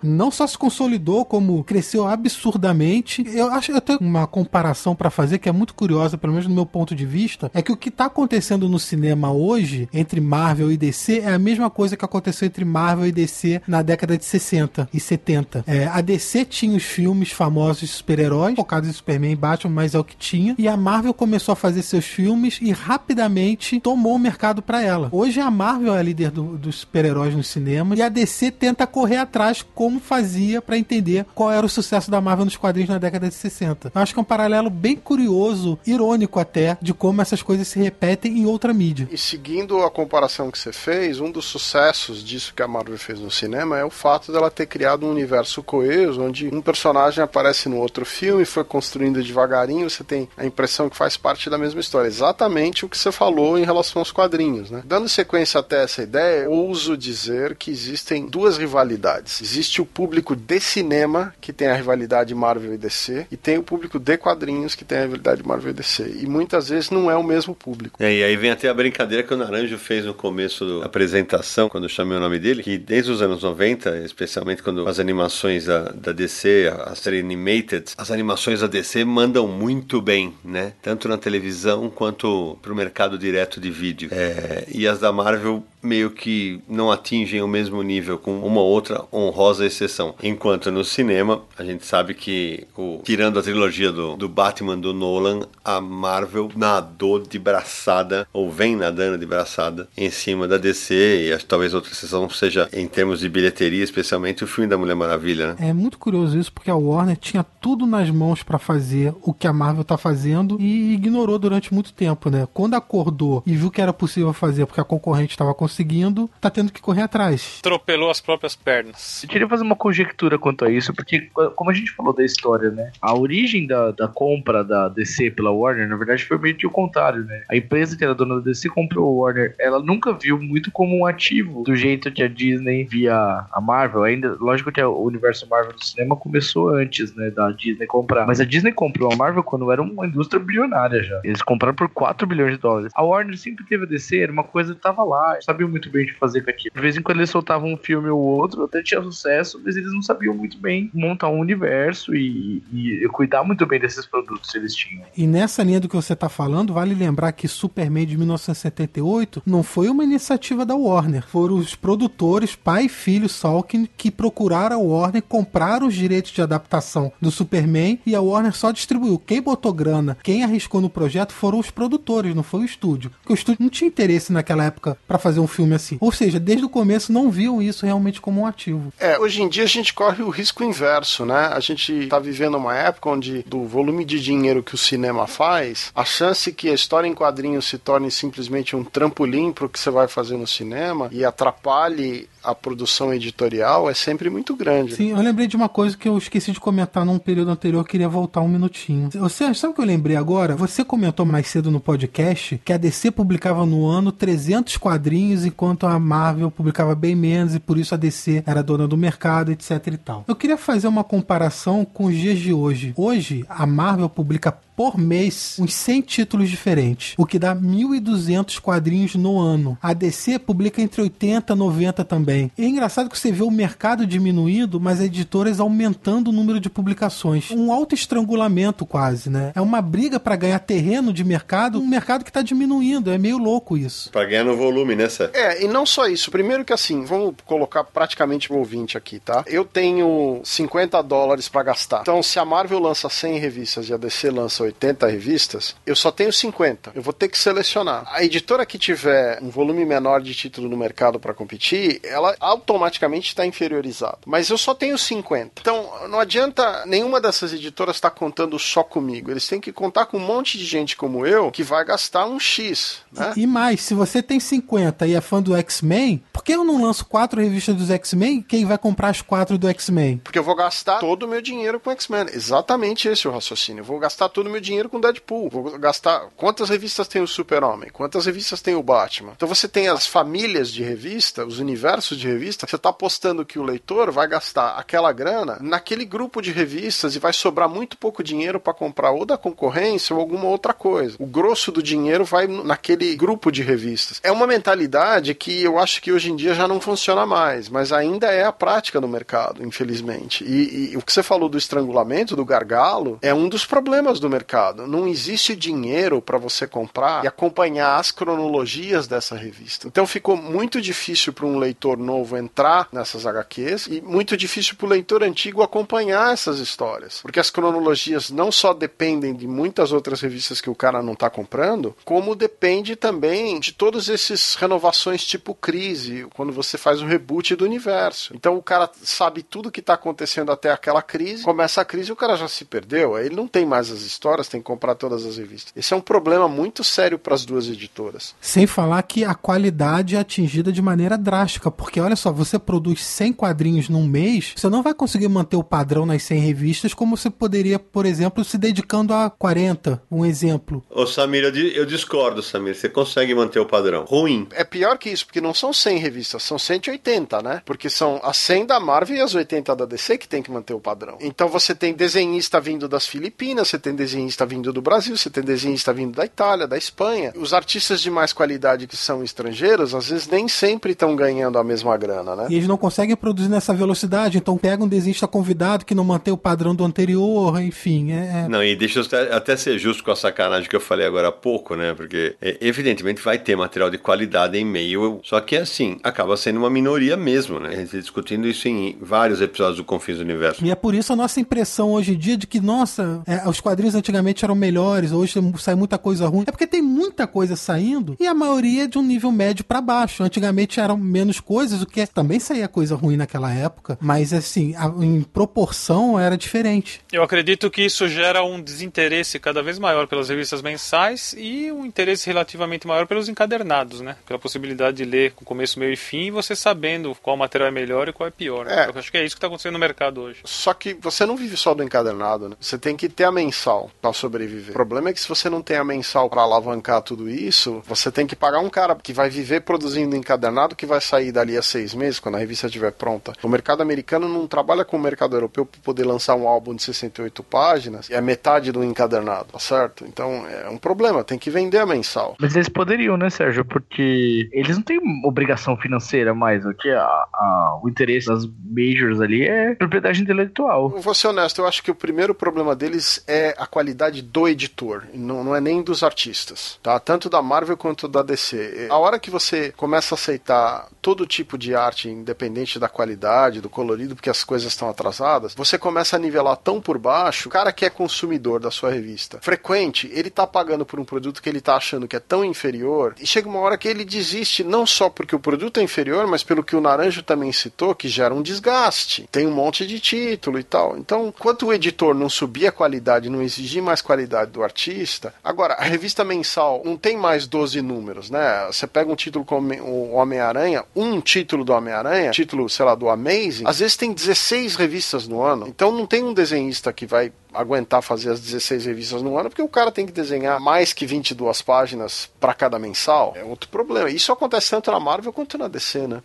Não só se consolidou, como cresceu absurdamente. Eu acho eu tenho uma comparação para fazer que é muito curiosa, pelo menos no meu ponto de vista, é que o que tá acontecendo no cinema hoje, entre Marvel e DC, é a mesma coisa que aconteceu entre Marvel e DC na década de 60 e 70. É, a DC tinha os filmes famosos de super-heróis, focados em Superman e Batman, mas é o que tinha. E a Marvel começou a fazer seus filmes e rapidamente tomou o mercado para ela. Hoje a Marvel é a líder do, dos super-heróis no cinema e a DC tenta correr atrás como fazia para entender qual era o sucesso da Marvel nos quadrinhos na década de 60. Eu acho que é um paralelo bem curioso, irônico até, de como essas coisas se repetem em outra mídia. E seguindo a comparação que você fez, um dos sucessos disso que a Marvel fez no cinema é o fato dela ter criado um universo coeso, onde um personagem aparece no outro filme, foi construindo devagarinho, você tem a impressão que faz parte da mesma história. Exatamente o que você falou em relação aos quadrinhos, né? Dando sequência até essa ideia, ouso dizer que existem duas rivalidades. Existe o público de cinema, que tem a rivalidade Marvel e DC, e tem o público de quadrinhos, que tem a rivalidade Marvel e DC. E muitas vezes não é o mesmo público. É, e aí vem até a brincadeira que o Naranjo fez no começo da apresentação, quando eu chamei o nome dele, que desde os anos 90, especialmente quando as animações da, da DC, a série Animated, as animações da DC mandam muito bem, né? Tanto na televisão quanto pro mercado direto de vídeo. É, e as da Marvel meio que não atingem o mesmo nível, com uma outra honrosa exceção. Enquanto no cinema, a gente sabe que o tirando a trilogia do, do Batman do Nolan, a Marvel nadou de braçada, ou vem nadando de braçada, em cima da DC, e acho que talvez outra exceção seja em termos de bilheteria, especialmente o filme da Mulher Maravilha, né? É muito curioso isso, porque a Warner tinha tudo nas mãos para fazer o que a Marvel tá fazendo e ignorou durante muito tempo, né? Quando acordou e viu que era possível fazer porque a concorrente estava conseguindo, tá tendo que correr atrás. Atropelou as próprias pernas. Eu queria fazer uma conjectura quanto a isso, porque, como a gente falou da história, né? A origem da, da compra da DC pela Warner, na verdade, foi meio que o contrário, né? A empresa que era dona da DC comprou a Warner. Ela nunca viu muito como um ativo do jeito que a Disney via a Marvel. Ainda, lógico que o universo Marvel do cinema começou antes, né? Da Disney comprar. Mas a Disney comprou a Marvel quando era uma indústria bilionária já. Eles compraram por 4 bilhões de dólares. A Warner sempre teve a DC, era uma coisa que tava lá, sabiam muito bem o que fazer com aquilo. De vez em quando eles soltavam um filme ou outro, até tinha sucesso, mas eles não sabiam muito bem montar um universo e, e cuidar muito bem desses produtos que eles tinham. E nessa linha do que você tá falando, vale lembrar que Superman de 1978 não foi uma iniciativa da Warner. Foram os produtores, pai e filho Salkin, que procuraram a Warner, compraram os direitos de adaptação do Superman e a Warner só distribuiu. Quem botou grana, quem arriscou no projeto foram os produtores, não foi o estúdio. Porque o estúdio não tinha interesse naquela época para fazer um filme assim. Ou seja, desde o começo não viam isso realmente como um ativo. É, hoje em dia a gente corre o risco inverso, né? A gente tá vivendo uma época onde, do volume de dinheiro que o cinema faz, a chance que a história em quadrinhos se torne simplesmente um trampolim para o que você vai fazer no cinema e atrapalhe a produção editorial é sempre muito grande. Sim, eu lembrei de uma coisa que eu esqueci de comentar num período anterior, queria voltar um minutinho. Você sabe o que eu lembrei agora? Você comentou mais cedo no podcast que a DC publicava no ano 300 quadrinhos, enquanto a Marvel publicava bem menos, e por isso a DC era dona do mercado, etc e tal. Eu queria fazer uma comparação com os dias de hoje. Hoje, a Marvel publica por mês uns 100 títulos diferentes, o que dá 1.200 quadrinhos no ano. A DC publica entre 80 e 90 também. E é engraçado que você vê o mercado diminuindo, mas as editoras aumentando o número de publicações. Um alto estrangulamento quase, né? É uma briga para ganhar terreno de mercado, um mercado que está diminuindo. É meio louco isso. Pra ganhar no volume, né, Sérgio? É, e não só isso. Primeiro que assim, vamos colocar praticamente o ouvinte aqui, tá? Eu tenho 50 dólares para gastar. Então, se a Marvel lança 100 revistas e a DC lança 80 revistas, eu só tenho 50. Eu vou ter que selecionar. A editora que tiver um volume menor de título no mercado para competir, ela automaticamente está inferiorizada. Mas eu só tenho 50. Então, não adianta nenhuma dessas editoras estar tá contando só comigo. Eles têm que contar com um monte de gente como eu que vai gastar um X. Né? E mais, se você tem 50 e é fã do X-Men, por que eu não lanço quatro revistas dos X-Men? Quem vai comprar as quatro do X-Men? Porque eu vou gastar todo o meu dinheiro com X-Men. Exatamente esse é o raciocínio. Eu vou gastar todo o meu dinheiro com Deadpool. Vou gastar. Quantas revistas tem o Super-Homem? Quantas revistas tem o Batman? Então você tem as famílias de revista, os universos de revista. Você está apostando que o leitor vai gastar aquela grana naquele grupo de revistas e vai sobrar muito pouco dinheiro para comprar ou da concorrência ou alguma outra coisa. O grosso do dinheiro vai naquele grupo de revistas. É uma mentalidade que eu acho que hoje em dia já não funciona mais, mas ainda é a prática no mercado, infelizmente. E, e o que você falou do estrangulamento, do gargalo, é um dos problemas do mercado. Não existe dinheiro para você comprar e acompanhar as cronologias dessa revista. Então ficou muito difícil para um leitor novo entrar nessas HQs e muito difícil para o leitor antigo acompanhar essas histórias. Porque as cronologias não só dependem de muitas outras revistas que o cara não está comprando, como depende também de todos esses renovações tipo crise, quando você faz o reboot do universo. Então o cara sabe tudo que está acontecendo até aquela crise, começa a crise e o cara já se perdeu, aí ele não tem mais as histórias, tem que comprar todas as revistas. Esse é um problema muito sério para as duas editoras. Sem falar que a qualidade é atingida de maneira drástica, porque olha só, você produz 100 quadrinhos num mês, você não vai conseguir manter o padrão nas 100 revistas como você poderia, por exemplo, se dedicando a 40, um exemplo. Ô Samir, eu, eu discordo, Samir, você consegue manter o padrão. Ruim. É pior que isso, porque não são 100 revistas, são 180, né? Porque são as 100 da Marvel e as 80 da DC que tem que manter o padrão. Então você tem desenhista vindo das Filipinas, você tem desenhista desenhista vindo do Brasil, você tem desenhista vindo da Itália, da Espanha. Os artistas de mais qualidade que são estrangeiros, às vezes nem sempre estão ganhando a mesma grana, né? E eles não conseguem produzir nessa velocidade, então pega um desenhista convidado que não mantém o padrão do anterior, enfim. É, é... Não, e deixa eu até ser justo com a sacanagem que eu falei agora há pouco, né? Porque é, evidentemente vai ter material de qualidade em meio, só que assim, acaba sendo uma minoria mesmo, né? A gente tá discutindo isso em vários episódios do Confins do Universo. E é por isso a nossa impressão hoje em dia de que, nossa, é, os quadrinhos antigamente eram melhores, hoje sai muita coisa ruim. É porque tem muita coisa saindo e a maioria é de um nível médio para baixo. Antigamente eram menos coisas, o que também saía coisa ruim naquela época, mas assim, a, em proporção era diferente. Eu acredito que isso gera um desinteresse cada vez maior pelas revistas mensais e um interesse relativamente maior pelos encadernados, né? Pela possibilidade de ler com começo, meio e fim e você sabendo qual material é melhor e qual é pior. Né? É. Eu acho que é isso que está acontecendo no mercado hoje. Só que você não vive só do encadernado, né? Você tem que ter a mensal para sobreviver. O problema é que se você não tem a mensal para alavancar tudo isso, você tem que pagar um cara que vai viver produzindo encadernado que vai sair dali a seis meses, quando a revista estiver pronta. O mercado americano não trabalha com o mercado europeu para poder lançar um álbum de 68 páginas e é metade do encadernado, tá certo? Então é um problema, tem que vender a mensal. Mas eles poderiam, né, Sérgio? Porque eles não têm obrigação financeira mais. O que a, a, o interesse das majors ali é propriedade intelectual. Vou ser honesto, eu acho que o primeiro problema deles é a qualidade do editor, não, não é nem dos artistas, tá? Tanto da Marvel quanto da DC. A hora que você começa a aceitar todo tipo de arte, independente da qualidade, do colorido, porque as coisas estão atrasadas, você começa a nivelar tão por baixo, o cara que é consumidor da sua revista, frequente, ele tá pagando por um produto que ele tá achando que é tão inferior, e chega uma hora que ele desiste não só porque o produto é inferior, mas pelo que o Naranjo também citou, que gera um desgaste. Tem um monte de título e tal. Então, enquanto o editor não subir a qualidade, não exigir mais qualidade do artista, agora, a revista mensal não tem mais 12 números, né? Você pega um título como o Homem-Aranha, um título do Homem-Aranha, título, sei lá, do Amazing, às vezes tem 16 revistas no ano. Então não tem um desenhista que vai aguentar fazer as 16 revistas no ano, porque o cara tem que desenhar mais que 22 páginas para cada mensal. É outro problema. Isso acontece tanto na Marvel quanto na DC, né?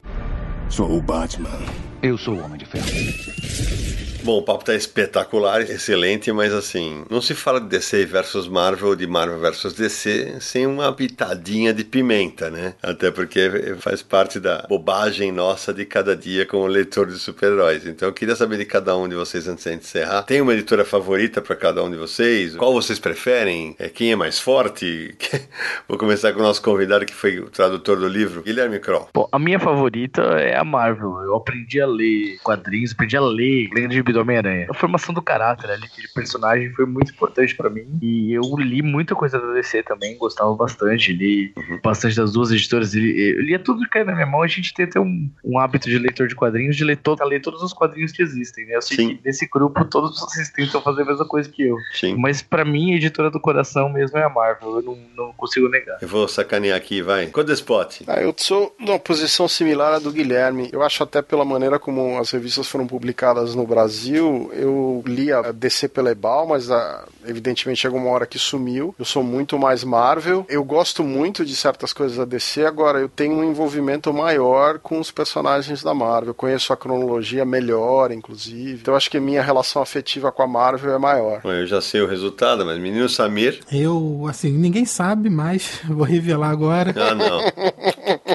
Sou o Batman. Eu sou o Homem de Ferro. Bom, o papo tá espetacular, excelente, mas assim, não se fala de DC versus Marvel de Marvel versus DC sem uma pitadinha de pimenta, né? Até porque faz parte da bobagem nossa de cada dia como leitor de super-heróis. Então eu queria saber de cada um de vocês antes de encerrar. Tem uma editora favorita para cada um de vocês? Qual vocês preferem? É, quem é mais forte? Vou começar com o nosso convidado que foi o tradutor do livro, Guilherme Kroll. Bom, a minha favorita é a Marvel. Eu aprendi a ler quadrinhos, aprendi a ler Grande do Homem-Aranha. A formação do caráter ali, de personagem, foi muito importante para mim. E eu li muita coisa da DC também, gostava bastante. Li uhum. bastante das duas editoras. Eu lia tudo que caiu na minha mão. A gente tem até um, um hábito de leitor de quadrinhos, de ler, todo, ler todos os quadrinhos que existem. Né? Eu sei Sim. que nesse grupo todos vocês tentam fazer a mesma coisa que eu. Sim. Mas para mim, a editora do coração mesmo é a Marvel. Eu não, não consigo negar. Eu vou sacanear aqui, vai. Codespot. Ah, eu sou numa posição similar à do Guilherme. Eu acho até pela maneira como as revistas foram publicadas no Brasil Brasil, eu li a DC pela Ebal, mas a, ah, evidentemente chegou uma hora que sumiu. Eu sou muito mais Marvel. Eu gosto muito de certas coisas da DC, agora eu tenho um envolvimento maior com os personagens da Marvel. Eu conheço a cronologia melhor, inclusive. Então acho que minha relação afetiva com a Marvel é maior. Bom, eu já sei o resultado, mas menino Samir. Eu, assim, ninguém sabe, mas vou revelar agora. Ah, não.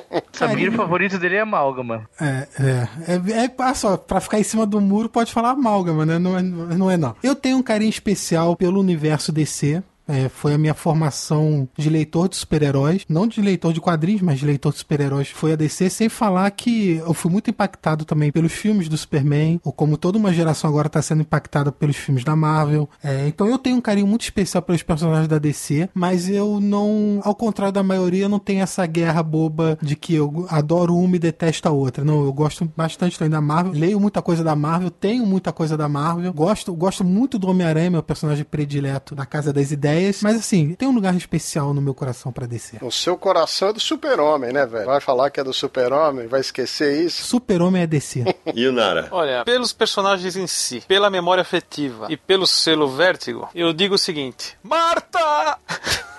Samir, o favorito dele é Amálgama. É, é. É, é ah, só, pra ficar em cima do muro pode falar Amálgama, né? Não é, não é não. Eu tenho um carinho especial pelo universo DC. É, foi a minha formação de leitor de super-heróis, não de leitor de quadrinhos, mas de leitor de super-heróis. Foi a DC, sem falar que eu fui muito impactado também pelos filmes do Superman, ou como toda uma geração agora está sendo impactada pelos filmes da Marvel. É, então eu tenho um carinho muito especial pelos personagens da DC, mas eu não, ao contrário da maioria, não tenho essa guerra boba de que eu adoro uma e detesto a outra. Não, eu gosto bastante também da Marvel, leio muita coisa da Marvel, tenho muita coisa da Marvel, gosto, gosto muito do Homem-Aranha, meu personagem predileto da Casa das Ideias ideias, mas assim, tem um lugar especial no meu coração para descer. O seu coração é do super-homem, né, velho? Vai falar que é do super-homem, vai esquecer isso? Super-homem é DC. e o Nara? Olha, pelos personagens em si, pela memória afetiva e pelo selo Vértigo, eu digo o seguinte: Marta!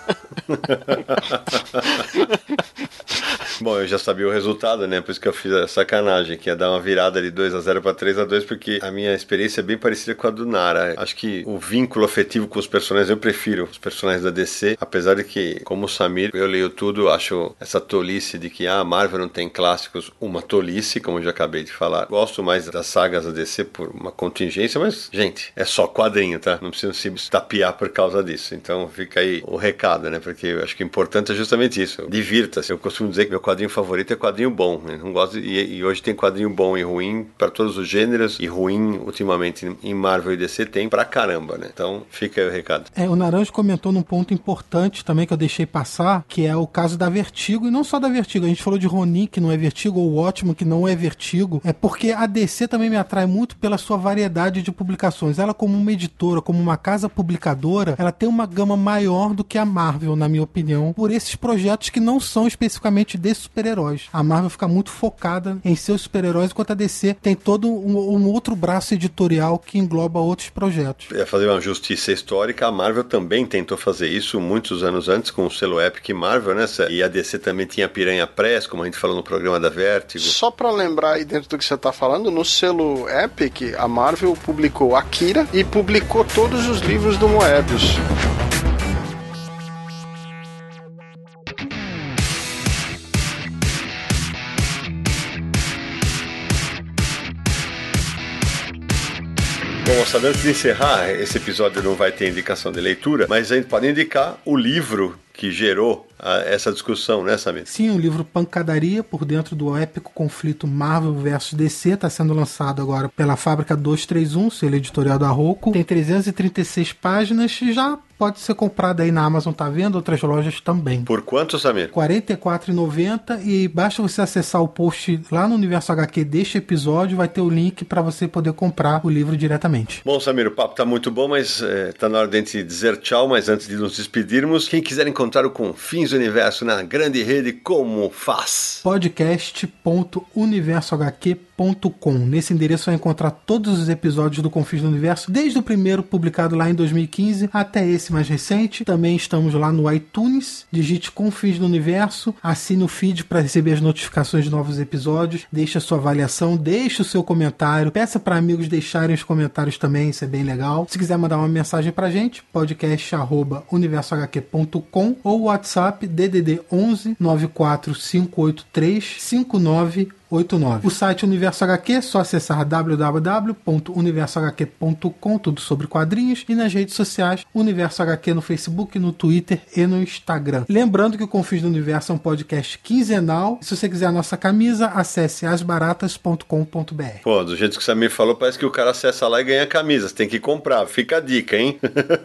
Bom, eu já sabia o resultado, né? Por isso que eu fiz a sacanagem, que ia dar uma virada de 2 a 0 para 3 a 2 porque a minha experiência é bem parecida com a do Nara. Acho que o vínculo afetivo com os personagens, eu prefiro os personagens da DC, apesar de que, como o Samir, eu leio tudo, acho essa tolice de que ah, a Marvel não tem clássicos, uma tolice, como eu já acabei de falar. Gosto mais das sagas da DC por uma contingência, mas, gente, é só quadrinho, tá? Não precisa se tapear por causa disso. Então fica aí o recado, né? Porque eu acho que o importante é justamente isso. Divirta-se. Eu costumo dizer que meu quadrinho favorito é quadrinho bom. Né? Não gosto e, e, hoje tem quadrinho bom e ruim para todos os gêneros e ruim ultimamente em Marvel e DC tem pra caramba, né? Então fica aí o recado. É, o Naranjo comentou num ponto importante também que eu deixei passar, que é o caso da Vertigo e não só da Vertigo. A gente falou de Ronin que não é Vertigo ou Ótimo que não é Vertigo. É porque a DC também me atrai muito pela sua variedade de publicações. Ela como uma editora, como uma casa publicadora, ela tem uma gama maior do que a Marvel, na minha opinião, por esses projetos que não são especificamente de super-heróis. A Marvel fica muito focada em seus super-heróis, enquanto a DC tem todo um, um, outro braço editorial que engloba outros projetos. É fazer uma justiça histórica, a Marvel também tentou fazer isso muitos anos antes com o selo Epic Marvel, né? E a DC também tinha Piranha Press, como a gente falou no programa da Vertigo. Só para lembrar aí dentro do que você tá falando, no selo Epic, a Marvel publicou Akira e publicou todos os livros do Moebius. Bom, moçada, antes de encerrar, esse episódio não vai ter indicação de leitura, mas a gente pode indicar o livro que gerou a, essa discussão, né, Samir? Sim, o livro Pancadaria, por dentro do épico conflito Marvel vs DC, está sendo lançado agora pela Fábrica 231, selo editorial da Roku. Tem 336 páginas e já pode ser comprado aí na Amazon, tá vendo? Outras lojas também. Por quanto, Samir? R$ 44,90 e basta você acessar o post lá no Universo HQ deste episódio, vai ter o link para você poder comprar o livro diretamente. Bom, Samir, o papo tá muito bom, mas é, tá na hora de a gente dizer tchau, mas antes de nos despedirmos, quem quiser encontrar o Confins do Universo na grande rede, como faz? podcast.universohq.com. Nesse endereço vai encontrar todos os episódios do Confins do Universo, desde o primeiro publicado lá em 2015 até esse mais recente. Também estamos lá no iTunes. Digite Confins do Universo, assine o feed para receber as notificações de novos episódios, deixe a sua avaliação, deixe o seu comentário, peça para amigos deixarem os comentários também, isso é bem legal. Se quiser mandar uma mensagem pra gente, podcast@universohq.com ou WhatsApp DDD 11 94583 59 89. O site Universo HQ é só acessar www.universohq.com, tudo sobre quadrinhos, e nas redes sociais Universo HQ no Facebook, no Twitter e no Instagram. Lembrando que o Confins do Universo é um podcast quinzenal. Se você quiser a nossa camisa, acesse asbaratas.com.br. Pô, do jeito que você me falou, parece que o cara acessa lá e ganha camisa. Você tem que comprar. Fica a dica, hein?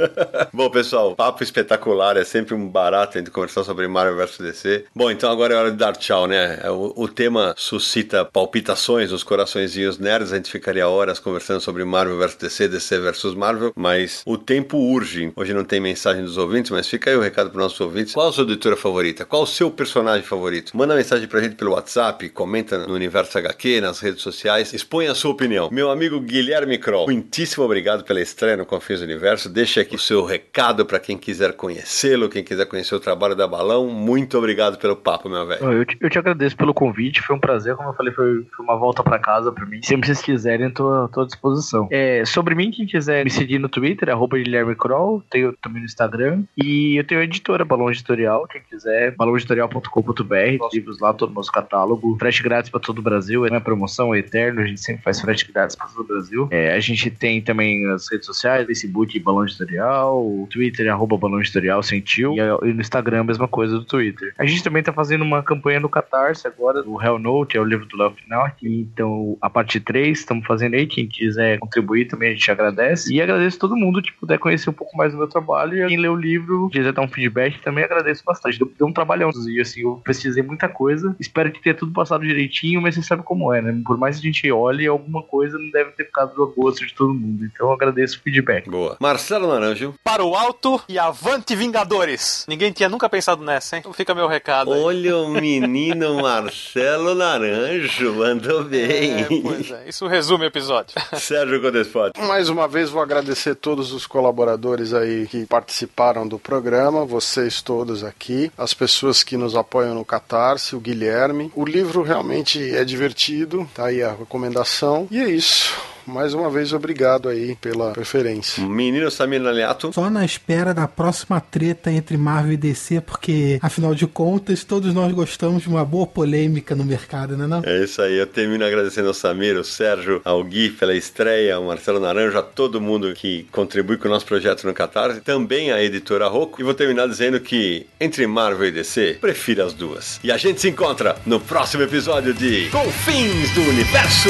Bom, pessoal, papo espetacular. É sempre um barato a gente conversar sobre Marvel vs DC. Bom, então agora é hora de dar tchau, né? É o, o tema suscita suscita palpitações nos coraçõezinhos nerds. A gente ficaria horas conversando sobre Marvel vs DC, DC vs Marvel, mas o tempo urge. Hoje não tem mensagem dos ouvintes, mas fica aí o recado para os nossos ouvintes. Qual a sua editora favorita? Qual o seu personagem favorito? Manda mensagem pra gente pelo WhatsApp, comenta no Universo HQ, nas redes sociais, expõe a sua opinião. Meu amigo Guilherme Kroll, muitíssimo obrigado pela estreia no Confins do Universo. Deixa aqui o seu recado para quem quiser conhecê-lo, quem quiser conhecer o trabalho da Balão. Muito obrigado pelo papo, meu velho. Eu, eu, te agradeço pelo convite, foi um prazer, como eu falei, foi, foi uma volta para casa para mim. Sempre vocês quiserem, tô, tô à disposição. É, sobre mim, quem quiser me seguir no Twitter, arroba Guilherme Kroll, tenho também no Instagram. E eu tenho a editora Balão Editorial, quem quiser, balãoeditorial.com.br, livros lá, todo o nosso catálogo. Frete grátis para todo o Brasil, é uma promoção, é eterno, a gente sempre faz frete grátis para todo o Brasil. É, a gente tem também as redes sociais, Facebook Balão Editorial, Twitter, arroba Balão Editorial, sentiu, e, e no Instagram a mesma coisa do Twitter. A gente também tá fazendo uma campanha no Catarse agora, o Hell Note, é o livro do Léo Final. Então, a parte 3, estamos fazendo aí. Quem quiser contribuir também, a gente agradece. E agradeço todo mundo que puder conhecer um pouco mais do meu trabalho. E quem lê o livro, quiser dar um feedback, também agradeço bastante. Deu, deu um trabalhão. E assim, eu pesquisei muita coisa. Espero que tenha tudo passado direitinho, mas você sabe como é, né? Por mais que a gente olhe, alguma coisa não deve ter ficado do gosto de todo mundo. Então, eu agradeço o feedback. Boa. Marcelo Naranjo. Para o alto e avante Vingadores. Ninguém tinha nunca pensado nessa, hein? Então fica meu recado. Olha aí. o menino Marcelo Naranjo Naranjo, andou bem. É, pois é, isso resume o episódio. Sérgio Codespot. Mais uma vez vou agradecer todos os colaboradores aí que participaram do programa, vocês todos aqui, as pessoas que nos apoiam no Catarse, o Guilherme. O livro realmente é divertido, tá aí a recomendação. E é isso mais uma vez, obrigado aí pela preferência. Menino Samir Naliato. Só na espera da próxima treta entre Marvel e DC, porque, afinal de contas, todos nós gostamos de uma boa polêmica no mercado, né não? É isso aí, eu termino agradecendo ao Samir, ao Sérgio, ao Gui pela estreia, ao Marcelo Naranjo, a todo mundo que contribui com o nosso projeto no Catarse, também a editora Rocco, e vou terminar dizendo que, entre Marvel e DC, prefiro as duas. E a gente se encontra no próximo episódio de Confins do Universo!